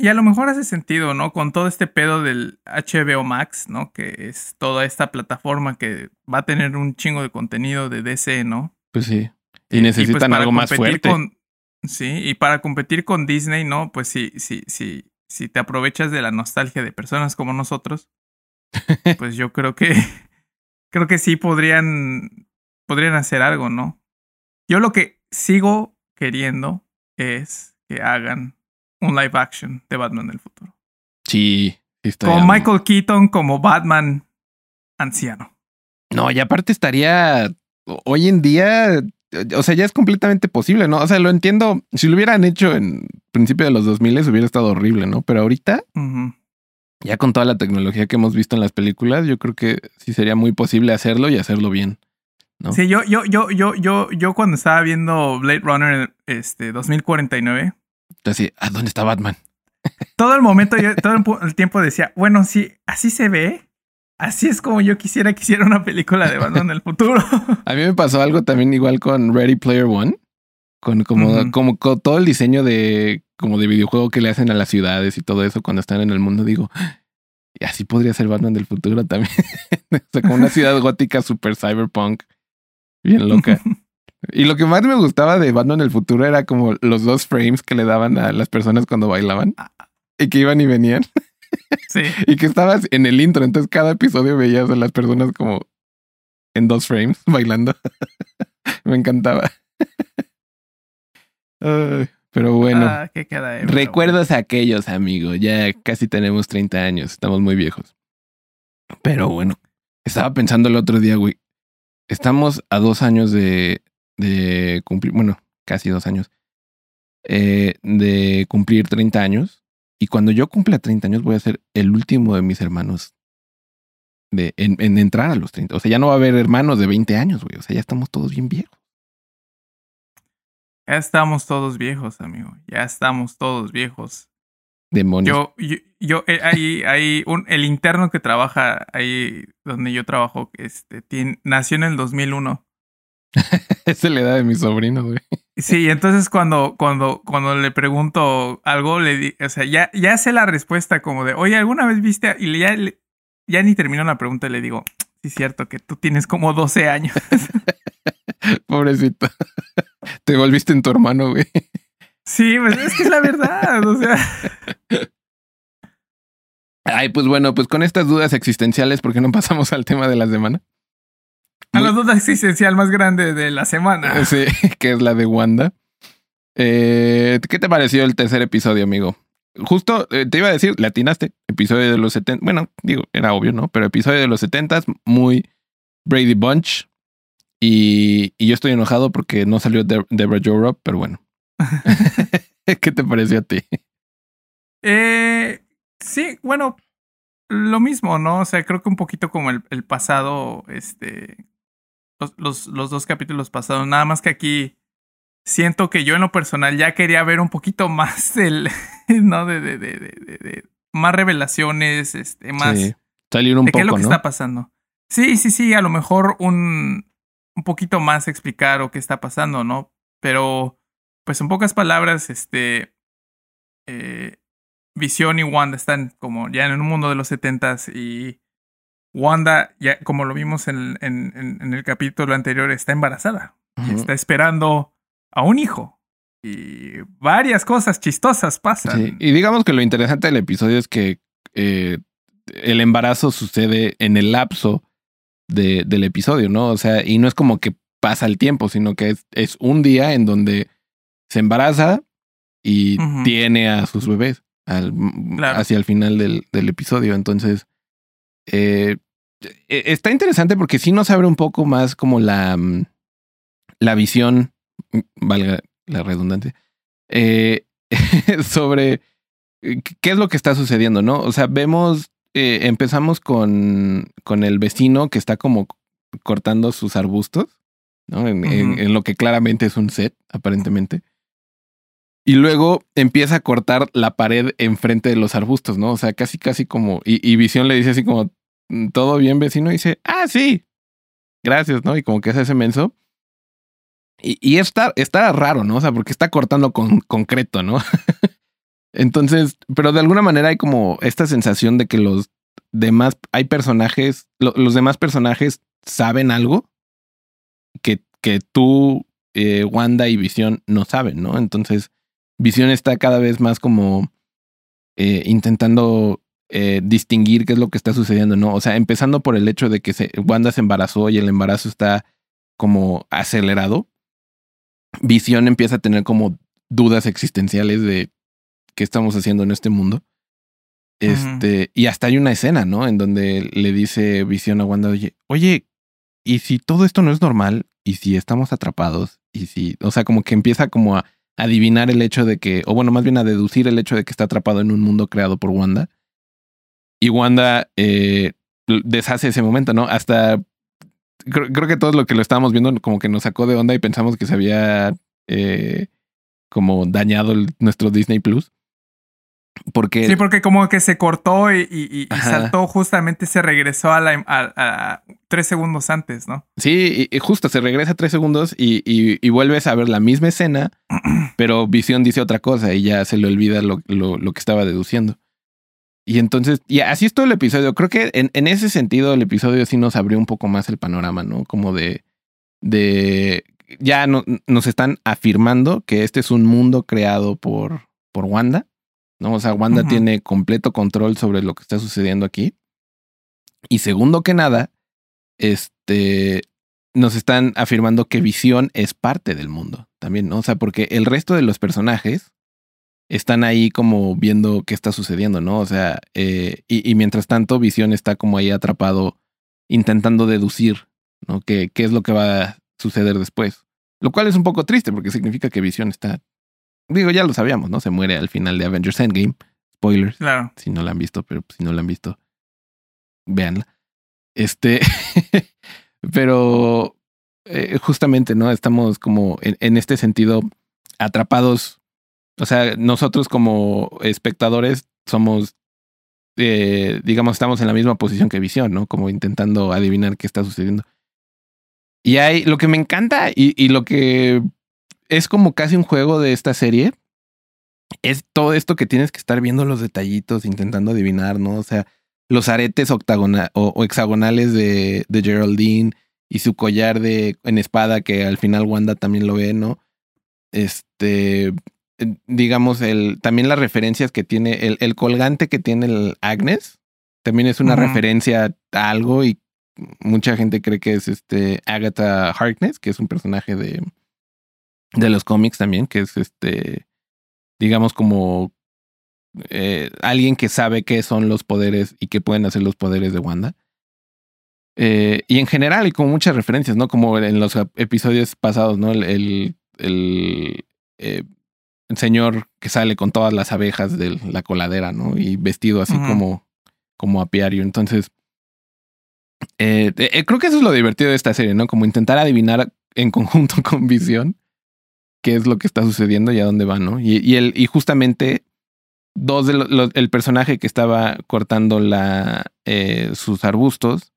Y a lo mejor hace sentido, ¿no? Con todo este pedo del HBO Max, ¿no? Que es toda esta plataforma que va a tener un chingo de contenido de DC, ¿no? Pues sí. Y pues, necesitan para algo más fuerte. con- sí, y para competir con Disney, ¿no? Pues sí, sí, sí. Si te aprovechas de la nostalgia de personas como nosotros, pues yo creo que creo que sí podrían podrían hacer algo, ¿no? Yo lo que sigo queriendo es que hagan un live action de Batman del futuro. Sí. Con Michael Keaton como Batman anciano. No, y aparte estaría hoy en día, o sea, ya es completamente posible, ¿no? O sea, lo entiendo. Si lo hubieran hecho en principio de los 2000 hubiera estado horrible, ¿no? Pero ahorita, ya con toda la tecnología que hemos visto en las películas, yo creo que sí sería muy posible hacerlo y hacerlo bien. ¿no? Sí, yo, yo, yo, yo, yo, yo cuando estaba viendo Blade Runner este 2049, Así, ¿a dónde está Batman? todo el momento, yo, todo el el tiempo decía, bueno, sí, así se ve. Así es como yo quisiera que hiciera una película de Batman del futuro. A mí me pasó algo también igual con Ready Player One, con como, como con todo el diseño de como de videojuego que le hacen a las ciudades y todo eso cuando están en el mundo, digo, y así podría ser Batman del futuro también. o sea, como una ciudad gótica super cyberpunk, bien loca. Y lo que más me gustaba de Batman del futuro era como los dos frames que le daban a las personas cuando bailaban y que iban y venían Sí. y que estabas en el intro, entonces cada episodio veías a las personas como en dos frames bailando. Me encantaba. Pero bueno, Ah, qué queda recuerdos aquellos, amigo. Ya casi tenemos 30 años, estamos muy viejos. Pero bueno, estaba pensando el otro día, güey. estamos a dos años de, de cumplir, bueno, casi dos años, eh, de cumplir 30 años. Y cuando yo cumpla 30 años voy a ser el último de mis hermanos de, en, en entrar a los 30. O sea, ya no va a haber hermanos de 20 años, güey. O sea, ya estamos todos bien viejos. Ya estamos todos viejos, amigo. Ya estamos todos viejos. Demonios. Yo, yo, yo eh, hay, hay un, el interno que trabaja ahí donde yo trabajo, este, tiene, nació en el 2001. Esa es la edad de mi sobrino, güey. Sí, entonces cuando, cuando, cuando le pregunto algo, le di, o sea, ya, ya sé la respuesta como de, oye, ¿alguna vez viste? Y ya, ya ni termino la pregunta y le digo, sí, es cierto que tú tienes como 12 años. Pobrecito. Te volviste en tu hermano, güey. Sí, pues es que es la verdad, o sea. Ay, pues bueno, pues con estas dudas existenciales, ¿por qué no pasamos al tema de la semana? A la duda existencial más grande de la semana. Sí, que es la de Wanda. Eh, ¿Qué te pareció el tercer episodio, amigo? Justo eh, te iba a decir, le atinaste. Episodio de los 70. Bueno, digo, era obvio, ¿no? Pero episodio de los 70, muy Brady Bunch. Y, y yo estoy enojado porque no salió De Deborah Joe pero bueno. ¿Qué te pareció a ti? Eh, sí, bueno, lo mismo, ¿no? O sea, creo que un poquito como el, el pasado, este, los, los, los, dos capítulos pasados, nada más que aquí siento que yo en lo personal ya quería ver un poquito más del, ¿no? De, de, de, de, más revelaciones, este, más... Sí. Salir un de poco, qué es lo que ¿no? está pasando. Sí, sí, sí, a lo mejor un, un poquito más explicar o qué está pasando, ¿no? Pero, pues en pocas palabras, este, eh, Visión y Wanda están como ya en un mundo de los setentas y Wanda, ya como lo vimos en, en, en el capítulo anterior, está embarazada está esperando a un hijo. Y varias cosas chistosas pasan. Sí, Y digamos que lo interesante del episodio es que eh, el embarazo sucede en el lapso de, del episodio, ¿no? O sea, y no es como que pasa el tiempo, sino que es, es un día en donde se embaraza y tiene a sus bebés al, Claro. hacia el final del, del episodio. Entonces, eh, eh, está interesante porque sí nos abre un poco más como la, mm, la visión, mm, valga la redundancia, eh, sobre eh, qué es lo que está sucediendo, ¿no? O sea, vemos, eh, empezamos con, con el vecino que está como cortando sus arbustos, ¿no? En, en- Ujú. en lo que claramente es un set, aparentemente. Y luego empieza a cortar la pared enfrente de los arbustos, ¿no? O sea, casi, casi como. Y, y Visión le dice así como: ¿Todo bien, vecino? Y dice: Ah, sí. Gracias, ¿no? Y como que hace ese menso. Y, y está, raro, ¿no? O sea, porque está cortando con concreto, ¿no? Entonces, pero de alguna manera hay como esta sensación de que los demás, hay personajes, lo- los demás personajes saben algo que, que tú, eh, Wanda y Visión no saben, ¿no? Entonces, Visión está cada vez más como eh, intentando eh, distinguir qué es lo que está sucediendo, ¿no? O sea, empezando por el hecho de que se, Wanda se embarazó y el embarazo está como acelerado. Visión empieza a tener como dudas existenciales de qué estamos haciendo en este mundo. Este, y hasta hay una escena, ¿no? En donde le dice Visión a Wanda, oye, oye, ¿y si todo esto no es normal? ¿Y si estamos atrapados? ¿Y si, o sea, como que empieza como a adivinar el hecho de que, o bueno, más bien a deducir el hecho de que está atrapado en un mundo creado por Wanda. Y Wanda eh, deshace ese momento, ¿no? Hasta creo, creo que todo lo que lo estábamos viendo como que nos sacó de onda y pensamos que se había eh, como dañado nuestro Disney Plus. Porque Sí, porque como que se cortó y, saltó, justamente se regresó a la a- a- tres segundos antes, ¿no? Sí, y, justo se regresa tres segundos y, vuelves a ver la misma escena, pero Visión dice otra cosa y ya se le olvida lo, lo- lo que estaba deduciendo. Y entonces, y así es todo el episodio. Creo que en, en ese sentido el episodio sí nos abrió un poco más el panorama, ¿no? Como de, de, ya no- nos están afirmando que este es un mundo creado por, por Wanda, ¿no? O sea, Wanda tiene completo control sobre lo que está sucediendo aquí. Y segundo que nada, este, nos están afirmando que Visión es parte del mundo también, ¿no? O sea, porque el resto de los personajes están ahí como viendo qué está sucediendo, ¿no? O sea, eh, y, y mientras tanto Visión está como ahí atrapado intentando deducir ¿no? ¿Qué, ¿Qué es lo que va a suceder después? Lo cual es un poco triste porque significa que Visión está. Digo, ya lo sabíamos, ¿no? Se muere al final de Avengers Endgame. Spoilers. Claro. Si no la han visto, pero si no la han visto, véanla. Este. pero eh, justamente, ¿no? Estamos como en, en este sentido atrapados. O sea, nosotros como espectadores somos eh, digamos, estamos en la misma posición que Visión, ¿no? Como intentando adivinar qué está sucediendo. Y hay lo que me encanta y, y, lo que es como casi un juego de esta serie es todo esto que tienes que estar viendo los detallitos, intentando adivinar, ¿no? O sea, los aretes octagonal o, o hexagonales de, de, Geraldine y su collar de en espada que al final Wanda también lo ve, ¿no? Este, digamos, el, también las referencias que tiene, el, el colgante que tiene el Agnes, también es una uh -huh. referencia a algo y mucha gente cree que es este Agatha Harkness, que es un personaje de, de los cómics también, que es este, digamos, como eh, alguien que sabe qué son los poderes y qué pueden hacer los poderes de Wanda. Eh, y en general, y con muchas referencias, ¿no? Como en los episodios pasados, ¿no? El, el, el eh, el señor que sale con todas las abejas de la coladera, ¿no? Y vestido así uh -huh. como, como apiario. Entonces, creo que eso es lo divertido de esta serie, ¿no? Como intentar adivinar en conjunto con visión qué es lo que está sucediendo y a dónde va, ¿no? Y, y, el, y justamente dos de los, el personaje que estaba cortando la, eh, sus arbustos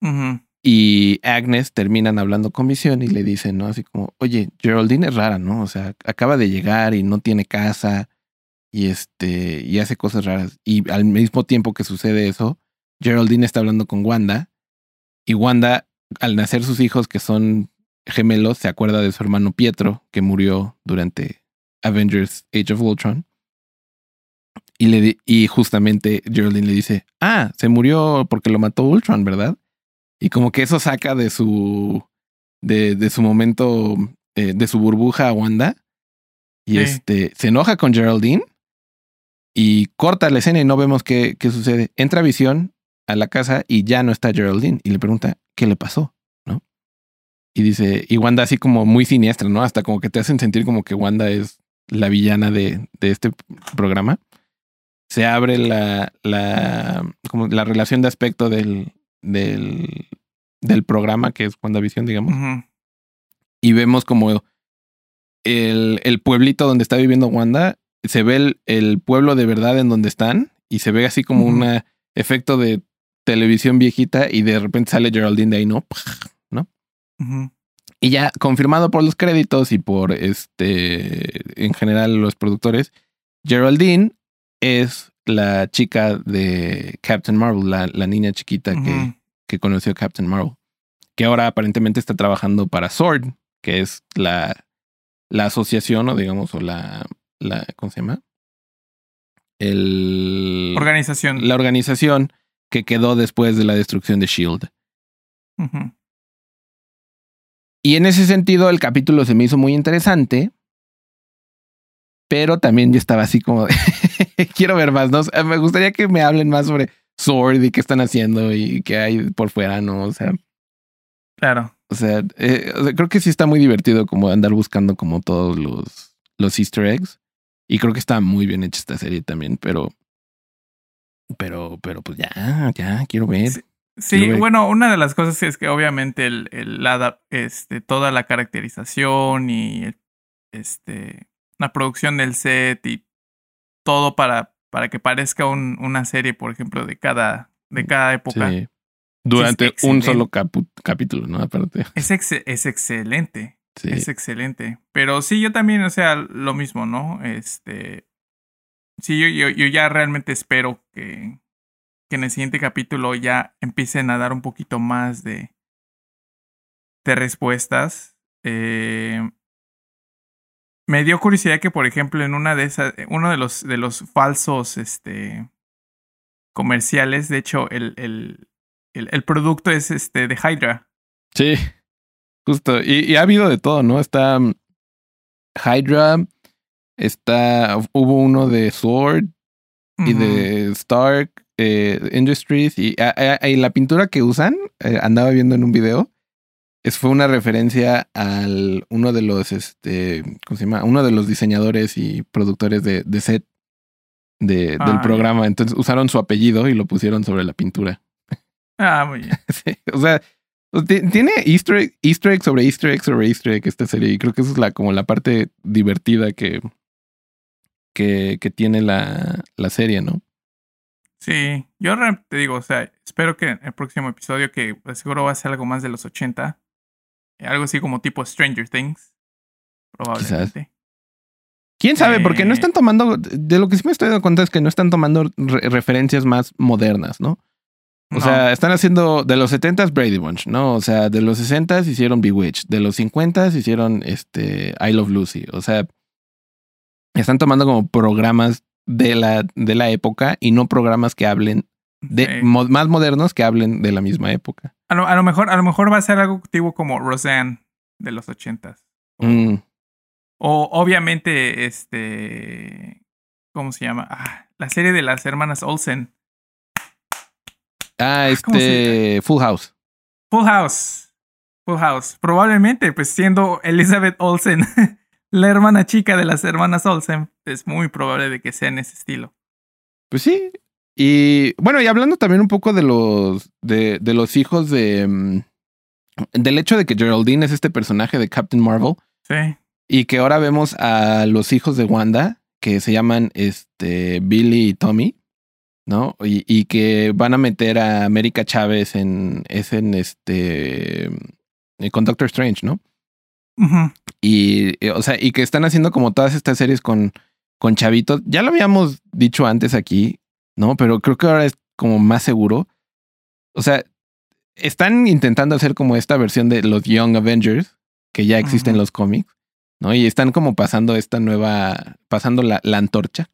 uh -huh. y Agnes terminan hablando con Visión y le dicen, ¿no? Así como, oye, Geraldine es rara, ¿no? O sea, acaba de llegar y no tiene casa y este, y hace cosas raras. Y al mismo tiempo que sucede eso, Geraldine está hablando con Wanda y Wanda, al nacer sus hijos que son gemelos, se acuerda de su hermano Pietro, que murió durante Avengers Age of Ultron. Y, le, y justamente Geraldine le dice, ah, se murió porque lo mató Ultron, ¿verdad? Y como que eso saca de su, de, de su momento, eh, de su burbuja a Wanda. Y sí. este, se enoja con Geraldine y corta la escena y no vemos qué, qué sucede. Entra Visión a la casa y ya no está Geraldine y le pregunta, ¿qué le pasó? Y dice, y Wanda así como muy siniestra, ¿no? Hasta como que te hacen sentir como que Wanda es la villana de, de este programa. Se abre la, la, como la relación de aspecto del, del, del programa que es WandaVision, digamos. Uh -huh. Y vemos como el, el, pueblito donde está viviendo Wanda, se ve el, el, pueblo de verdad en donde están y se ve así como uh -huh. un efecto de televisión viejita y de repente sale Geraldine de ahí, ¿no? Uh -huh. Y ya confirmado por los créditos y por este, en general los productores, Geraldine es la chica de Captain Marvel, la, la niña chiquita uh -huh. que, que conoció Captain Marvel, que ahora aparentemente está trabajando para Sword, que es la, la asociación o digamos, o la, la, ¿cómo se llama? El... Organización. La organización que quedó después de la destrucción de Shield. Uh -huh. Y en ese sentido, el capítulo se me hizo muy interesante, pero también yo estaba así como, quiero ver más, ¿no? Me gustaría que me hablen más sobre Sword y qué están haciendo y qué hay por fuera, ¿no? O sea. Claro. O sea, eh, o sea, creo que sí está muy divertido como andar buscando como todos los, los easter eggs. Y creo que está muy bien hecha esta serie también, pero... Pero, pero pues ya, ya, quiero ver. Sí. Bueno, una de las cosas es que obviamente el, el este, toda la caracterización y este, la producción del set y todo para, para que parezca un, una serie, por ejemplo, de cada, de cada época. Sí. Durante es un solo capítulo, ¿no? Aparte. Es, ex, es excelente. Sí. Es excelente. Pero sí, yo también, o sea, lo mismo, ¿no? Este. Sí, yo, yo, yo ya realmente espero que, que en el siguiente capítulo ya empiecen a dar un poquito más de, de respuestas. Eh, me dio curiosidad que, por ejemplo, en una de esas, uno de los, de los falsos este, comerciales, de hecho, el, el, el, el producto es este de Hydra. Sí, justo. Y, y, ha habido de todo, ¿no? Está um, Hydra, está, hubo uno de Sword uh -huh. y de Stark, eh, Industries y, a, a, y, la pintura que usan, eh, andaba viendo en un video, es, fue una referencia al uno de los, este, ¿cómo se llama? Uno de los diseñadores y productores de, de set de, del Ah, programa. Entonces usaron su apellido y lo pusieron sobre la pintura. Ah, muy bien. Sí, o sea, ti- tiene easter egg, easter egg sobre easter egg sobre easter egg esta serie. Y creo que esa es la, como la parte divertida que, que, que tiene la, la serie, ¿no? Sí, yo te digo, o sea, espero que en el próximo episodio, que seguro va a ser algo más de los 80, eh, algo así como tipo Stranger Things, probablemente. ¿Quién sabe? Porque no Eh. están tomando, de lo que sí me estoy dando cuenta es que no están tomando re- referencias más modernas, ¿no? O No, sea, están haciendo de los 70s Brady Bunch, ¿no? O sea, de los 60s hicieron Bewitched, de los 50s hicieron este I Love Lucy. O sea, están tomando como programas de la, de la época y no programas que hablen de mo- más modernos que hablen de la misma época. a, lo, a lo mejor, a lo mejor va a ser algo tipo como Roseanne de los 80s. Mm, O obviamente, este, ¿cómo se llama? Ah, la serie de las hermanas Olsen. Ah, ¿cómo este Full House. Full House. Full House. Probablemente, pues siendo Elizabeth Olsen la hermana chica de las hermanas Olsen, es muy probable de que sea en ese estilo. Pues sí. Y bueno, y hablando también un poco de los de, de los hijos de mm, del hecho de que Geraldine es este personaje de Captain Marvel Sí. y que ahora vemos a los hijos de Wanda que se llaman este Billy y Tommy, ¿no? Y, y que van a meter a América Chávez en es en este eh, con Doctor Strange, ¿no? Ujú. Y, eh, o sea, y que están haciendo como todas estas series con, con chavitos. Ya lo habíamos dicho antes aquí, ¿no? Pero creo que ahora es como más seguro. O sea, están intentando hacer como esta versión de los Young Avengers, que ya existen en los cómics, ¿no? Y están como pasando esta nueva, pasando la, la antorcha,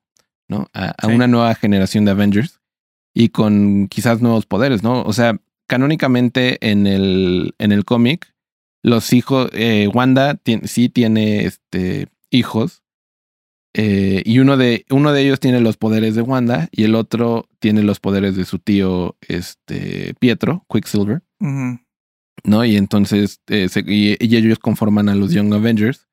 ¿no? A, a Sí. una nueva generación de Avengers y con quizás nuevos poderes, ¿no? O sea, canónicamente en el, en el cómic, los hijos, eh, Wanda sí tiene este, hijos. eh, y uno de, uno de ellos tiene los poderes de Wanda y el otro tiene los poderes de su tío este, Pietro, Quicksilver. ¿no? Y entonces eh, se- y, y ellos conforman a los Young Avengers.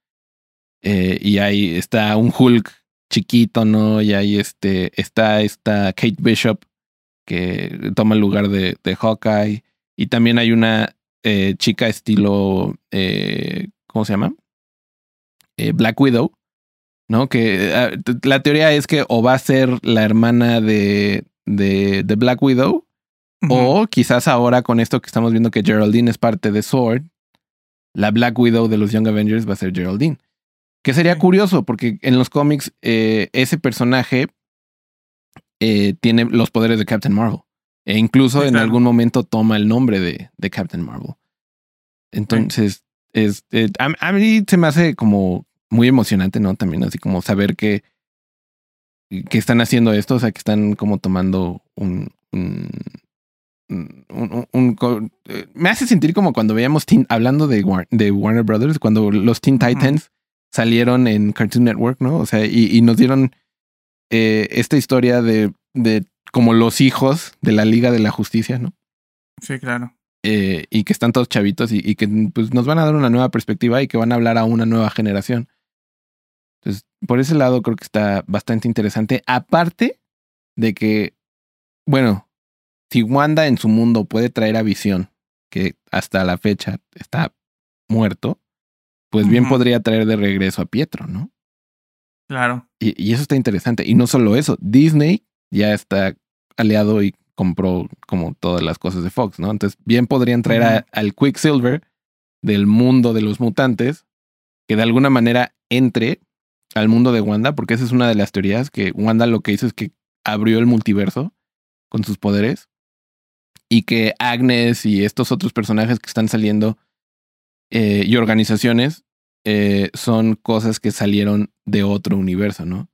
Eh, y ahí está un Hulk chiquito, ¿no? Y ahí este, está esta Kate Bishop que toma el lugar de, de Hawkeye. Y también hay una eh, chica estilo, eh, ¿cómo se llama? Eh, Black Widow, ¿no? Que t- la teoría es que o va a ser la hermana de, de, de Black Widow o quizás ahora con esto que estamos viendo que Geraldine es parte de Sword, la Black Widow de los Young Avengers va a ser Geraldine. Que sería curioso porque en los cómics eh, ese personaje tiene los poderes de Captain Marvel. E incluso Sí, en algún momento toma el nombre de, de Captain Marvel. Entonces, es, eh, a, a mí se me hace como muy emocionante, ¿no? También así como saber que, que están haciendo esto, o sea, que están como tomando un... un un- un- un co- eh, me hace sentir como cuando veíamos Teen- hablando de, War- de Warner Brothers, cuando los Teen. Titans salieron en Cartoon Network, ¿no? O sea, y, y nos dieron eh, esta historia de, de como los hijos de la Liga de la Justicia, ¿no? Sí, claro. Eh, y que están todos chavitos y, y que pues, nos van a dar una nueva perspectiva y que van a hablar a una nueva generación. Entonces, por ese lado creo que está bastante interesante. Aparte de que, bueno, si Wanda en su mundo puede traer a Visión, que hasta la fecha está muerto, pues bien podría traer de regreso a Pietro, ¿no? Claro. Y, y eso está interesante. Y no solo eso, Disney ya está aliado y compró como todas las cosas de Fox, ¿no? Entonces, bien podrían traer a- al Quicksilver del mundo de los mutantes, que de alguna manera entre al mundo de Wanda, porque esa es una de las teorías, que Wanda lo que hizo es que abrió el multiverso con sus poderes y que Agnes y estos otros personajes que están saliendo eh, y organizaciones eh, son cosas que salieron de otro universo, ¿no?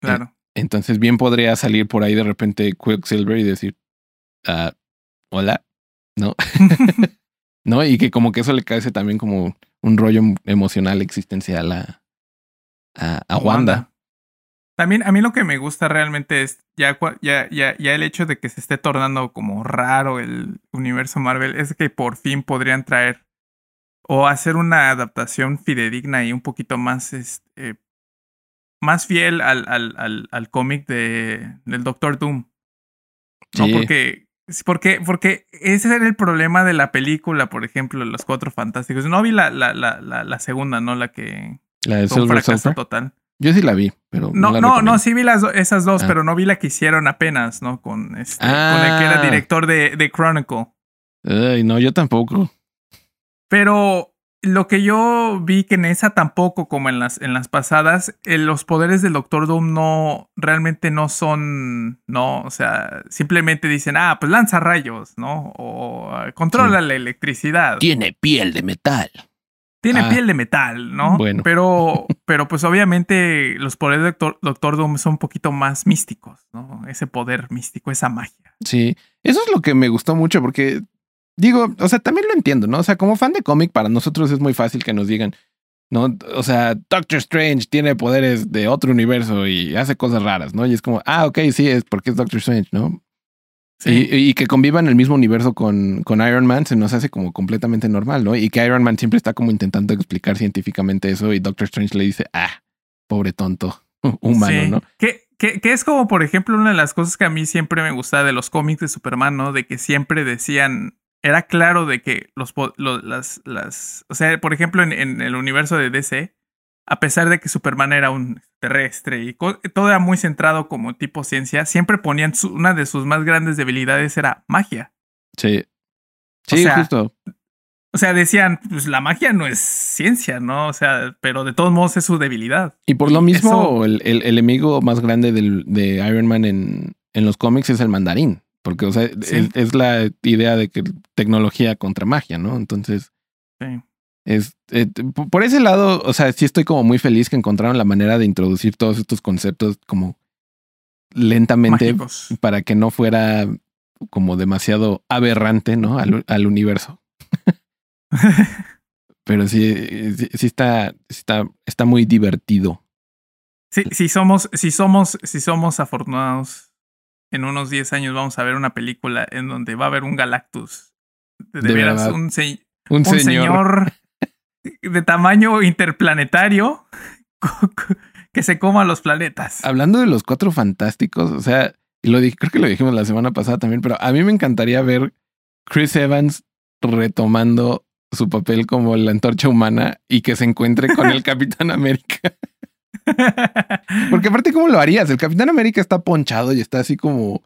Claro. Entonces bien podría salir por ahí de repente Quicksilver y decir, ah, hola, ¿no? ¿No? Y que como que eso le cae también como un rollo emocional existencial a, a, a Wanda. También a mí lo que me gusta realmente es ya, ya, ya, ya el hecho de que se esté tornando como raro el universo Marvel es que por fin podrían traer o hacer una adaptación fidedigna y un poquito más, este, más fiel al, al, al, al cómic de, del Doctor Doom. No, porque, porque, porque ese era el problema de la película, por ejemplo, Los Cuatro Fantásticos. No vi la, la, la, la, la segunda, ¿no? La que La de fue un fracaso Surfer. total. Yo sí la vi, pero. No, no, no, sí vi las do- esas dos, Ah. pero no vi la que hicieron apenas, ¿no? Con este, con el que Ah. era director de, de Chronicle. Ay, no, yo tampoco. Pero lo que yo vi que en esa tampoco, como en las, en las pasadas, eh, los poderes del Doctor Doom no, realmente no son, no, o sea, simplemente dicen, ah, pues lanza rayos, ¿no? O ah, controla Sí. la electricidad. Tiene piel de metal. Tiene Ah. piel de metal, ¿no? Bueno. Pero, pero pues obviamente los poderes del Doctor, Doctor Doom son un poquito más místicos, ¿no? Ese poder místico, esa magia. Sí, eso es lo que me gustó mucho porque digo, o sea, también lo entiendo, ¿no? O sea, como fan de cómic, para nosotros es muy fácil que nos digan, ¿no? O sea, Doctor Strange tiene poderes de otro universo y hace cosas raras, ¿no? Y es como, ah, ok, sí, es porque es Doctor Strange, ¿no? Sí. Y, y que convivan en el mismo universo con, con Iron Man se nos hace como completamente normal, ¿no? Y que Iron Man siempre está como intentando explicar científicamente eso y Doctor Strange le dice, ah, pobre tonto, humano, Sí. ¿no? Que, que, que es como, por ejemplo, una de las cosas que a mí siempre me gustaba de los cómics de Superman, ¿no? De que siempre decían, era claro de que los, po- lo- las, las, o sea, por ejemplo, en, en el universo de DC, a pesar de que Superman era un terrestre y todo era muy centrado como tipo ciencia, siempre ponían su- una de sus más grandes debilidades era magia. Sí. O Sí, sea, justo. O sea, decían, pues la magia no es ciencia, ¿no? O sea, pero de todos modos es su debilidad. Y por lo mismo, eso- el, el- el enemigo más grande del, de Iron Man en, en los cómics es el mandarín. Porque, o sea, Sí. es, es la idea de que tecnología contra magia, ¿no? Entonces, Sí. es, eh, por ese lado, o sea, sí estoy como muy feliz que encontraron la manera de introducir todos estos conceptos como lentamente Mágicos. para que no fuera como demasiado aberrante, ¿no? Al, al universo. Pero sí, sí, sí está, sí está, está muy divertido. Sí, si somos, si somos, si somos afortunados, en unos 10 años vamos a ver una película en donde va a haber un Galactus. De, De veras, un, se- Un, un señor, señor. de tamaño interplanetario que se coma los planetas. Hablando de los cuatro fantásticos, o sea, y lo dije, creo que lo dijimos la semana pasada también, pero a mí me encantaría ver Chris Evans retomando su papel como la antorcha humana y que se encuentre con el Capitán América. Porque aparte, ¿cómo lo harías? El Capitán América está ponchado y está así como,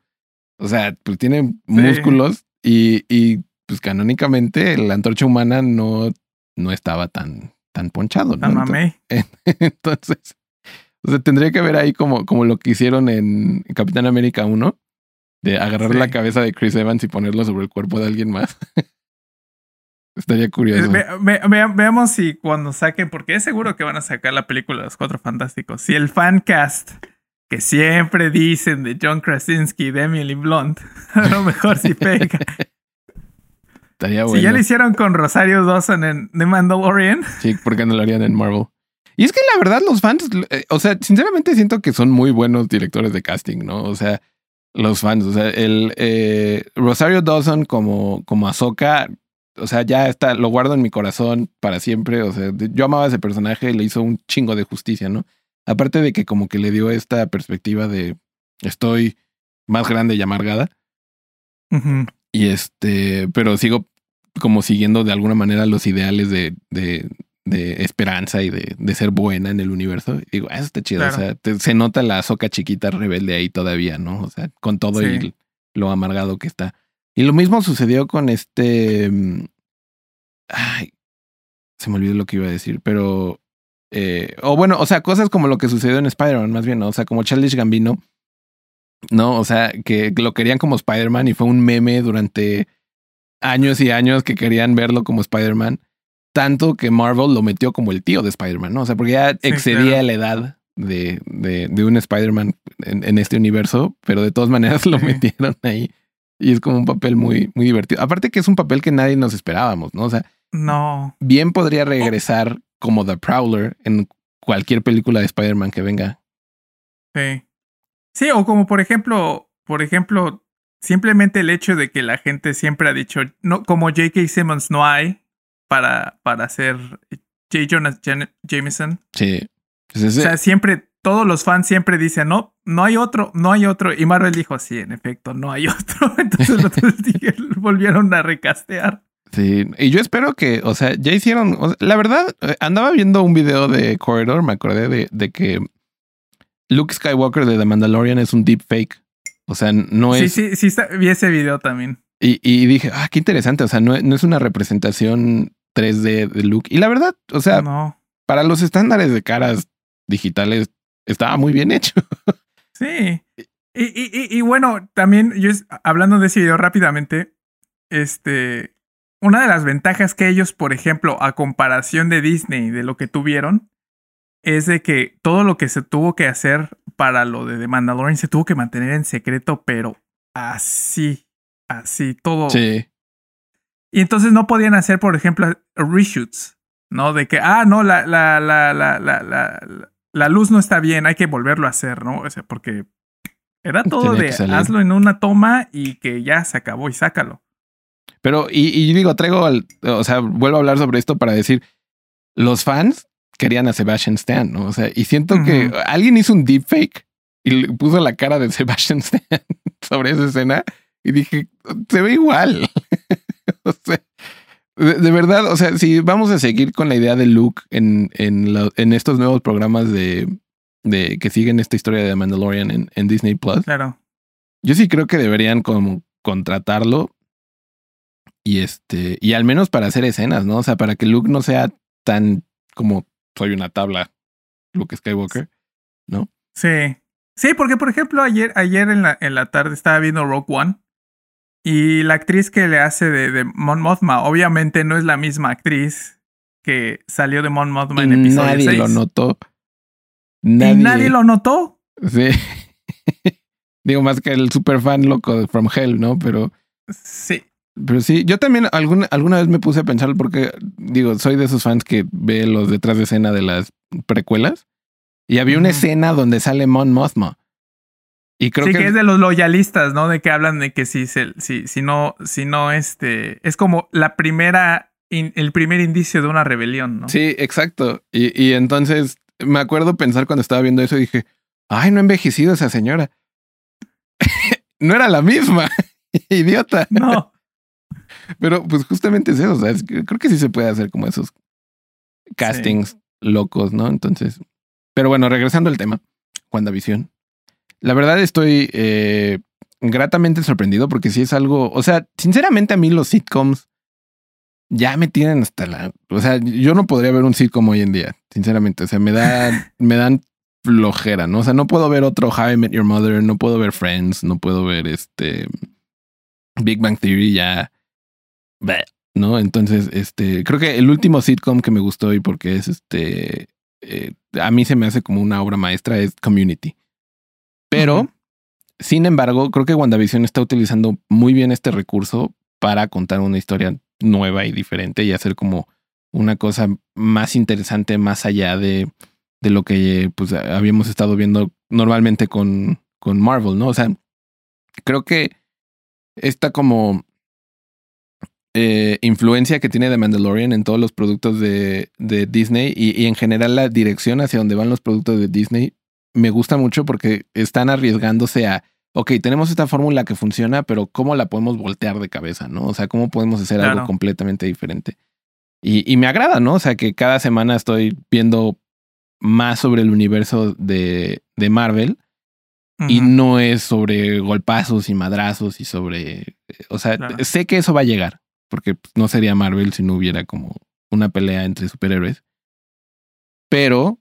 o sea, pues tiene músculos y, y pues canónicamente la antorcha humana no, no estaba tan, tan ponchado. ¿no? Mamé. Entonces, o sea, tendría que ver ahí como, como lo que hicieron en Capitán América 1, de agarrar Sí. la cabeza de Chris Evans y ponerlo sobre el cuerpo de alguien más. Estaría curioso. Ve- ve- vea- veamos si cuando saquen, porque es seguro que van a sacar la película de los Cuatro Fantásticos. Si el fan cast que siempre dicen de John Krasinski y de Emily Blunt, a lo mejor sí pega. Estaría Si bueno. ya lo hicieron con Rosario Dawson en The Mandalorian, Sí, porque no lo harían en Marvel. Y es que la verdad, los fans, eh, o sea, sinceramente siento que son muy buenos directores de casting, ¿no? O sea, los fans, o sea, el eh, Rosario Dawson como, como Ahsoka, o sea, ya está, lo guardo en mi corazón para siempre. O sea, yo amaba a ese personaje y le hizo un chingo de justicia, ¿no? Aparte de que como que le dio esta perspectiva de estoy más grande y amargada. Y este, pero sigo como siguiendo de alguna manera los ideales de, de, de esperanza y de, de ser buena en el universo. Y digo, ah, eso está chido. Claro. O sea, te- se nota la soca chiquita rebelde ahí todavía, ¿no? O sea, con todo Sí. y lo amargado que está. Y lo mismo sucedió con este. mm, Ay, se me olvidó lo que iba a decir, pero. eh, o bueno, o sea, cosas como lo que sucedió en Spider-Man, más bien, ¿no? O sea, como Charles Gambino. No, o sea, que lo querían como Spider-Man y fue un meme durante años y años que querían verlo como Spider-Man. Tanto que Marvel lo metió como el tío de Spider-Man, ¿no? O sea, porque ya excedía claro. la edad de, de, de un Spider-Man en, en este universo, pero de todas maneras lo Sí. metieron ahí. Y es como un papel muy, muy divertido. Aparte que es un papel que nadie nos esperábamos, ¿no? O sea, no. bien podría regresar como The Prowler en cualquier película de Spider-Man que venga. Sí. Sí, o como por ejemplo, por ejemplo, simplemente el hecho de que la gente siempre ha dicho, no, como J.K. Simmons no hay, para, para hacer J. Jonah Jameson. Sí. O sea, siempre, todos los fans siempre dicen, no, no hay otro, no hay otro. Y Marvel dijo, sí, en efecto, no hay otro. Entonces los volvieron a recastear. Sí, y yo espero que, o sea, ya hicieron, la verdad, eh, andaba viendo un video de Corridor, me acordé de, de que Luke Skywalker de The Mandalorian es un deep fake. O sea, no es. Sí, sí, sí, vi ese video también. Y, y dije, ah, qué interesante. O sea, no, no, es una representación 3D de Luke. Y la verdad, o sea, no. para los estándares de caras digitales, estaba muy bien hecho. Sí. Y, y, y, bueno, también yo hablando de ese video rápidamente, este, una de las ventajas que ellos, por ejemplo, a comparación de Disney, de lo que tuvieron, es de que todo lo que se tuvo que hacer para lo de The Mandalorian se tuvo que mantener en secreto, pero así, así, todo. Sí. Y entonces no podían hacer, por ejemplo, reshoots, ¿no? De que, ah, no, la, la, la, la, la, la, la luz no está bien, hay que volverlo a hacer, ¿no? O sea, porque era todo de hazlo en una toma y que ya se acabó y sácalo. Pero, y, y digo, traigo, o sea, vuelvo a hablar sobre esto para decir, los fans querían a Sebastian Stan, ¿no? O sea, y siento que alguien hizo un deepfake y le puso la cara de Sebastian Stan sobre esa escena y dije, se ve igual. o sea, de, verdad, o sea, si vamos a seguir con la idea de Luke en, en, en estos nuevos programas de, de que siguen esta historia de Mandalorian en, en Disney Plus. Claro. Yo sí creo que deberían como contratarlo y este, y al menos para hacer escenas, ¿no? O sea, para que Luke no sea tan como soy una tabla, Luke Skywalker, ¿no? Sí. Sí, porque por ejemplo, ayer, ayer en la, en la tarde estaba viendo Rogue One. Y la actriz que le hace de, de Mon Mothma, obviamente no es la misma actriz que salió de Mon Mothma en episodio nadie Nadie lo notó. Nadie. ¿Y nadie lo notó? Sí. Digo, más que el super fan loco de From Hell, ¿no? Pero. Sí. Pero sí, yo también alguna, alguna vez me puse a pensar porque, digo, soy de esos fans que ve los detrás de escena de las precuelas. Y había una escena donde sale Mon Mothma. Y creo sí, que, que, es de los loyalistas, ¿no? De que hablan de que si, se, si, si no, si no, este, es como la primera, el primer indicio de una rebelión, ¿no? Sí, exacto. Y, y entonces me acuerdo pensar cuando estaba viendo eso y dije, ay, no ha envejecido esa señora. no era la misma. Idiota. No. Pero pues justamente es eso, o sea, creo que sí se puede hacer como esos castings sí. locos, ¿no? Entonces, pero bueno, regresando al tema, WandaVision. La verdad estoy eh, gratamente sorprendido porque sí es algo, o sea, sinceramente a mí los sitcoms ya me tienen hasta la, o sea, yo no podría ver un sitcom hoy en día, sinceramente, o sea, me da, me dan flojera, ¿no? O sea, no puedo ver otro How I Met Your Mother, no puedo ver Friends, no puedo ver este Big Bang Theory ya ¿no? Entonces, este, creo que el último sitcom que me gustó y porque es este, eh, a mí se me hace como una obra maestra es Community. Pero, uh -huh. sin embargo, creo que WandaVision está utilizando muy bien este recurso para contar una historia nueva y diferente y hacer como una cosa más interesante más allá de, de lo que pues habíamos estado viendo normalmente con, con Marvel, ¿no? O sea, creo que está como eh, influencia que tiene The Mandalorian en todos los productos de, de Disney y, y, en general la dirección hacia donde van los productos de Disney me gusta mucho porque están arriesgándose a, ok, tenemos esta fórmula que funciona, pero ¿cómo la podemos voltear de cabeza? ¿No? O sea, ¿cómo podemos hacer claro. algo completamente diferente? Y, y me agrada, ¿no? O sea, que cada semana estoy viendo más sobre el universo de, de Marvel. Uh -huh. Y no es sobre golpazos y madrazos y sobre... O sea, claro. sé que eso va a llegar porque no sería Marvel si no hubiera como una pelea entre superhéroes. Pero,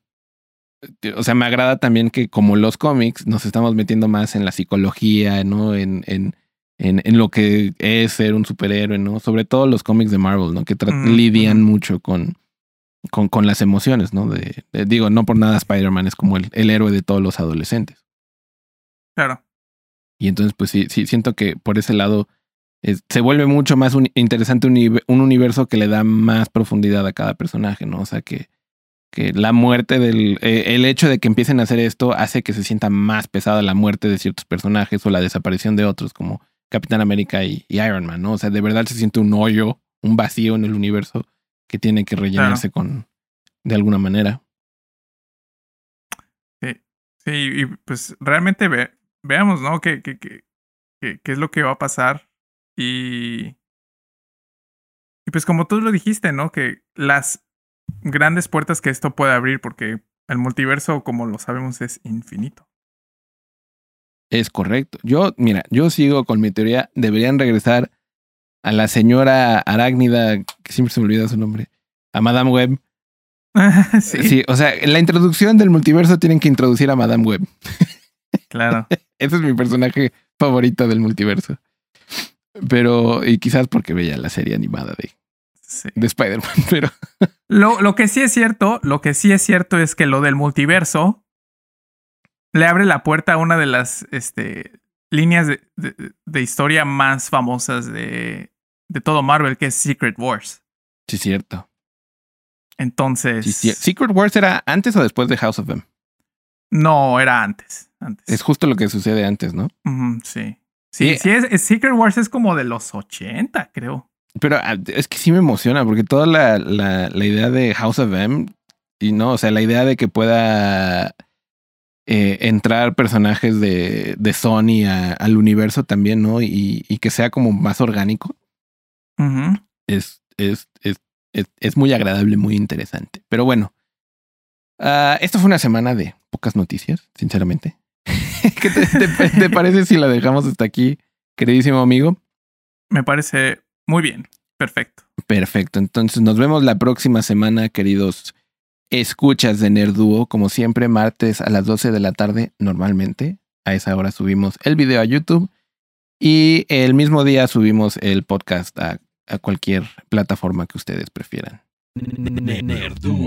o sea, me agrada también que como los cómics nos estamos metiendo más en la psicología, ¿no? En, en, en, en lo que es ser un superhéroe, ¿no? Sobre todo los cómics de Marvel, ¿no? Que mm. lidian mucho con, con, con, las emociones, ¿no? De, de digo, no por nada Spider-Man es como el, el héroe de todos los adolescentes. Claro. Y entonces, pues sí, sí, siento que por ese lado es, se vuelve mucho más un, interesante un, un, universo que le da más profundidad a cada personaje, ¿no? O sea, que, que la muerte del... Eh, el hecho de que empiecen a hacer esto hace que se sienta más pesada la muerte de ciertos personajes o la desaparición de otros, como Capitán América y, y Iron Man, ¿no? O sea, de verdad se siente un hoyo, un vacío en el universo que tiene que rellenarse con de alguna manera. Sí, sí, y pues realmente ve, veamos, ¿no? ¿Qué, qué, qué, qué, es lo que va a pasar? Y, y pues como tú lo dijiste, ¿no? Que las grandes puertas que esto puede abrir, porque el multiverso, como lo sabemos, es infinito. Es correcto. Yo, mira, yo sigo con mi teoría. Deberían regresar a la señora arácnida, que siempre se me olvida su nombre, a Madame Web. sí. sí. o sea, en la introducción del multiverso tienen que introducir a Madame Web. Claro. Ese es mi personaje favorito del multiverso. Pero, y quizás porque veía la serie animada de, de Spider-Man, pero. Lo, lo que sí es cierto, lo que sí es cierto es que lo del multiverso le abre la puerta a una de las este, líneas de, de, historia más famosas de, de, todo Marvel, que es Secret Wars. Sí, cierto. Entonces. ¿Secret Wars era antes o después de House of M? No, era antes. antes. Es justo lo que sucede antes, ¿no? sí. Sí, sí, es, Secret Wars es como de los 80, creo. Pero ah, es que sí me emociona, porque toda la, la, la idea de House of M, y no, o sea, la idea de que pueda eh, entrar personajes de, de Sony al universo también, ¿no? Y, y, que sea como más orgánico. es, es, es, es, muy agradable, muy interesante. Pero bueno, uh, esto fue una semana de pocas noticias, sinceramente. ¿Qué te, te, parece si la dejamos hasta aquí, queridísimo amigo? Me parece muy bien. Perfecto. Perfecto. Entonces nos vemos la próxima semana, queridos escuchas de Nerduo, como siempre, martes a las 12 de la tarde, normalmente. A esa hora subimos el video a YouTube y el mismo día subimos el podcast a, a cualquier plataforma que ustedes prefieran. Nerduo.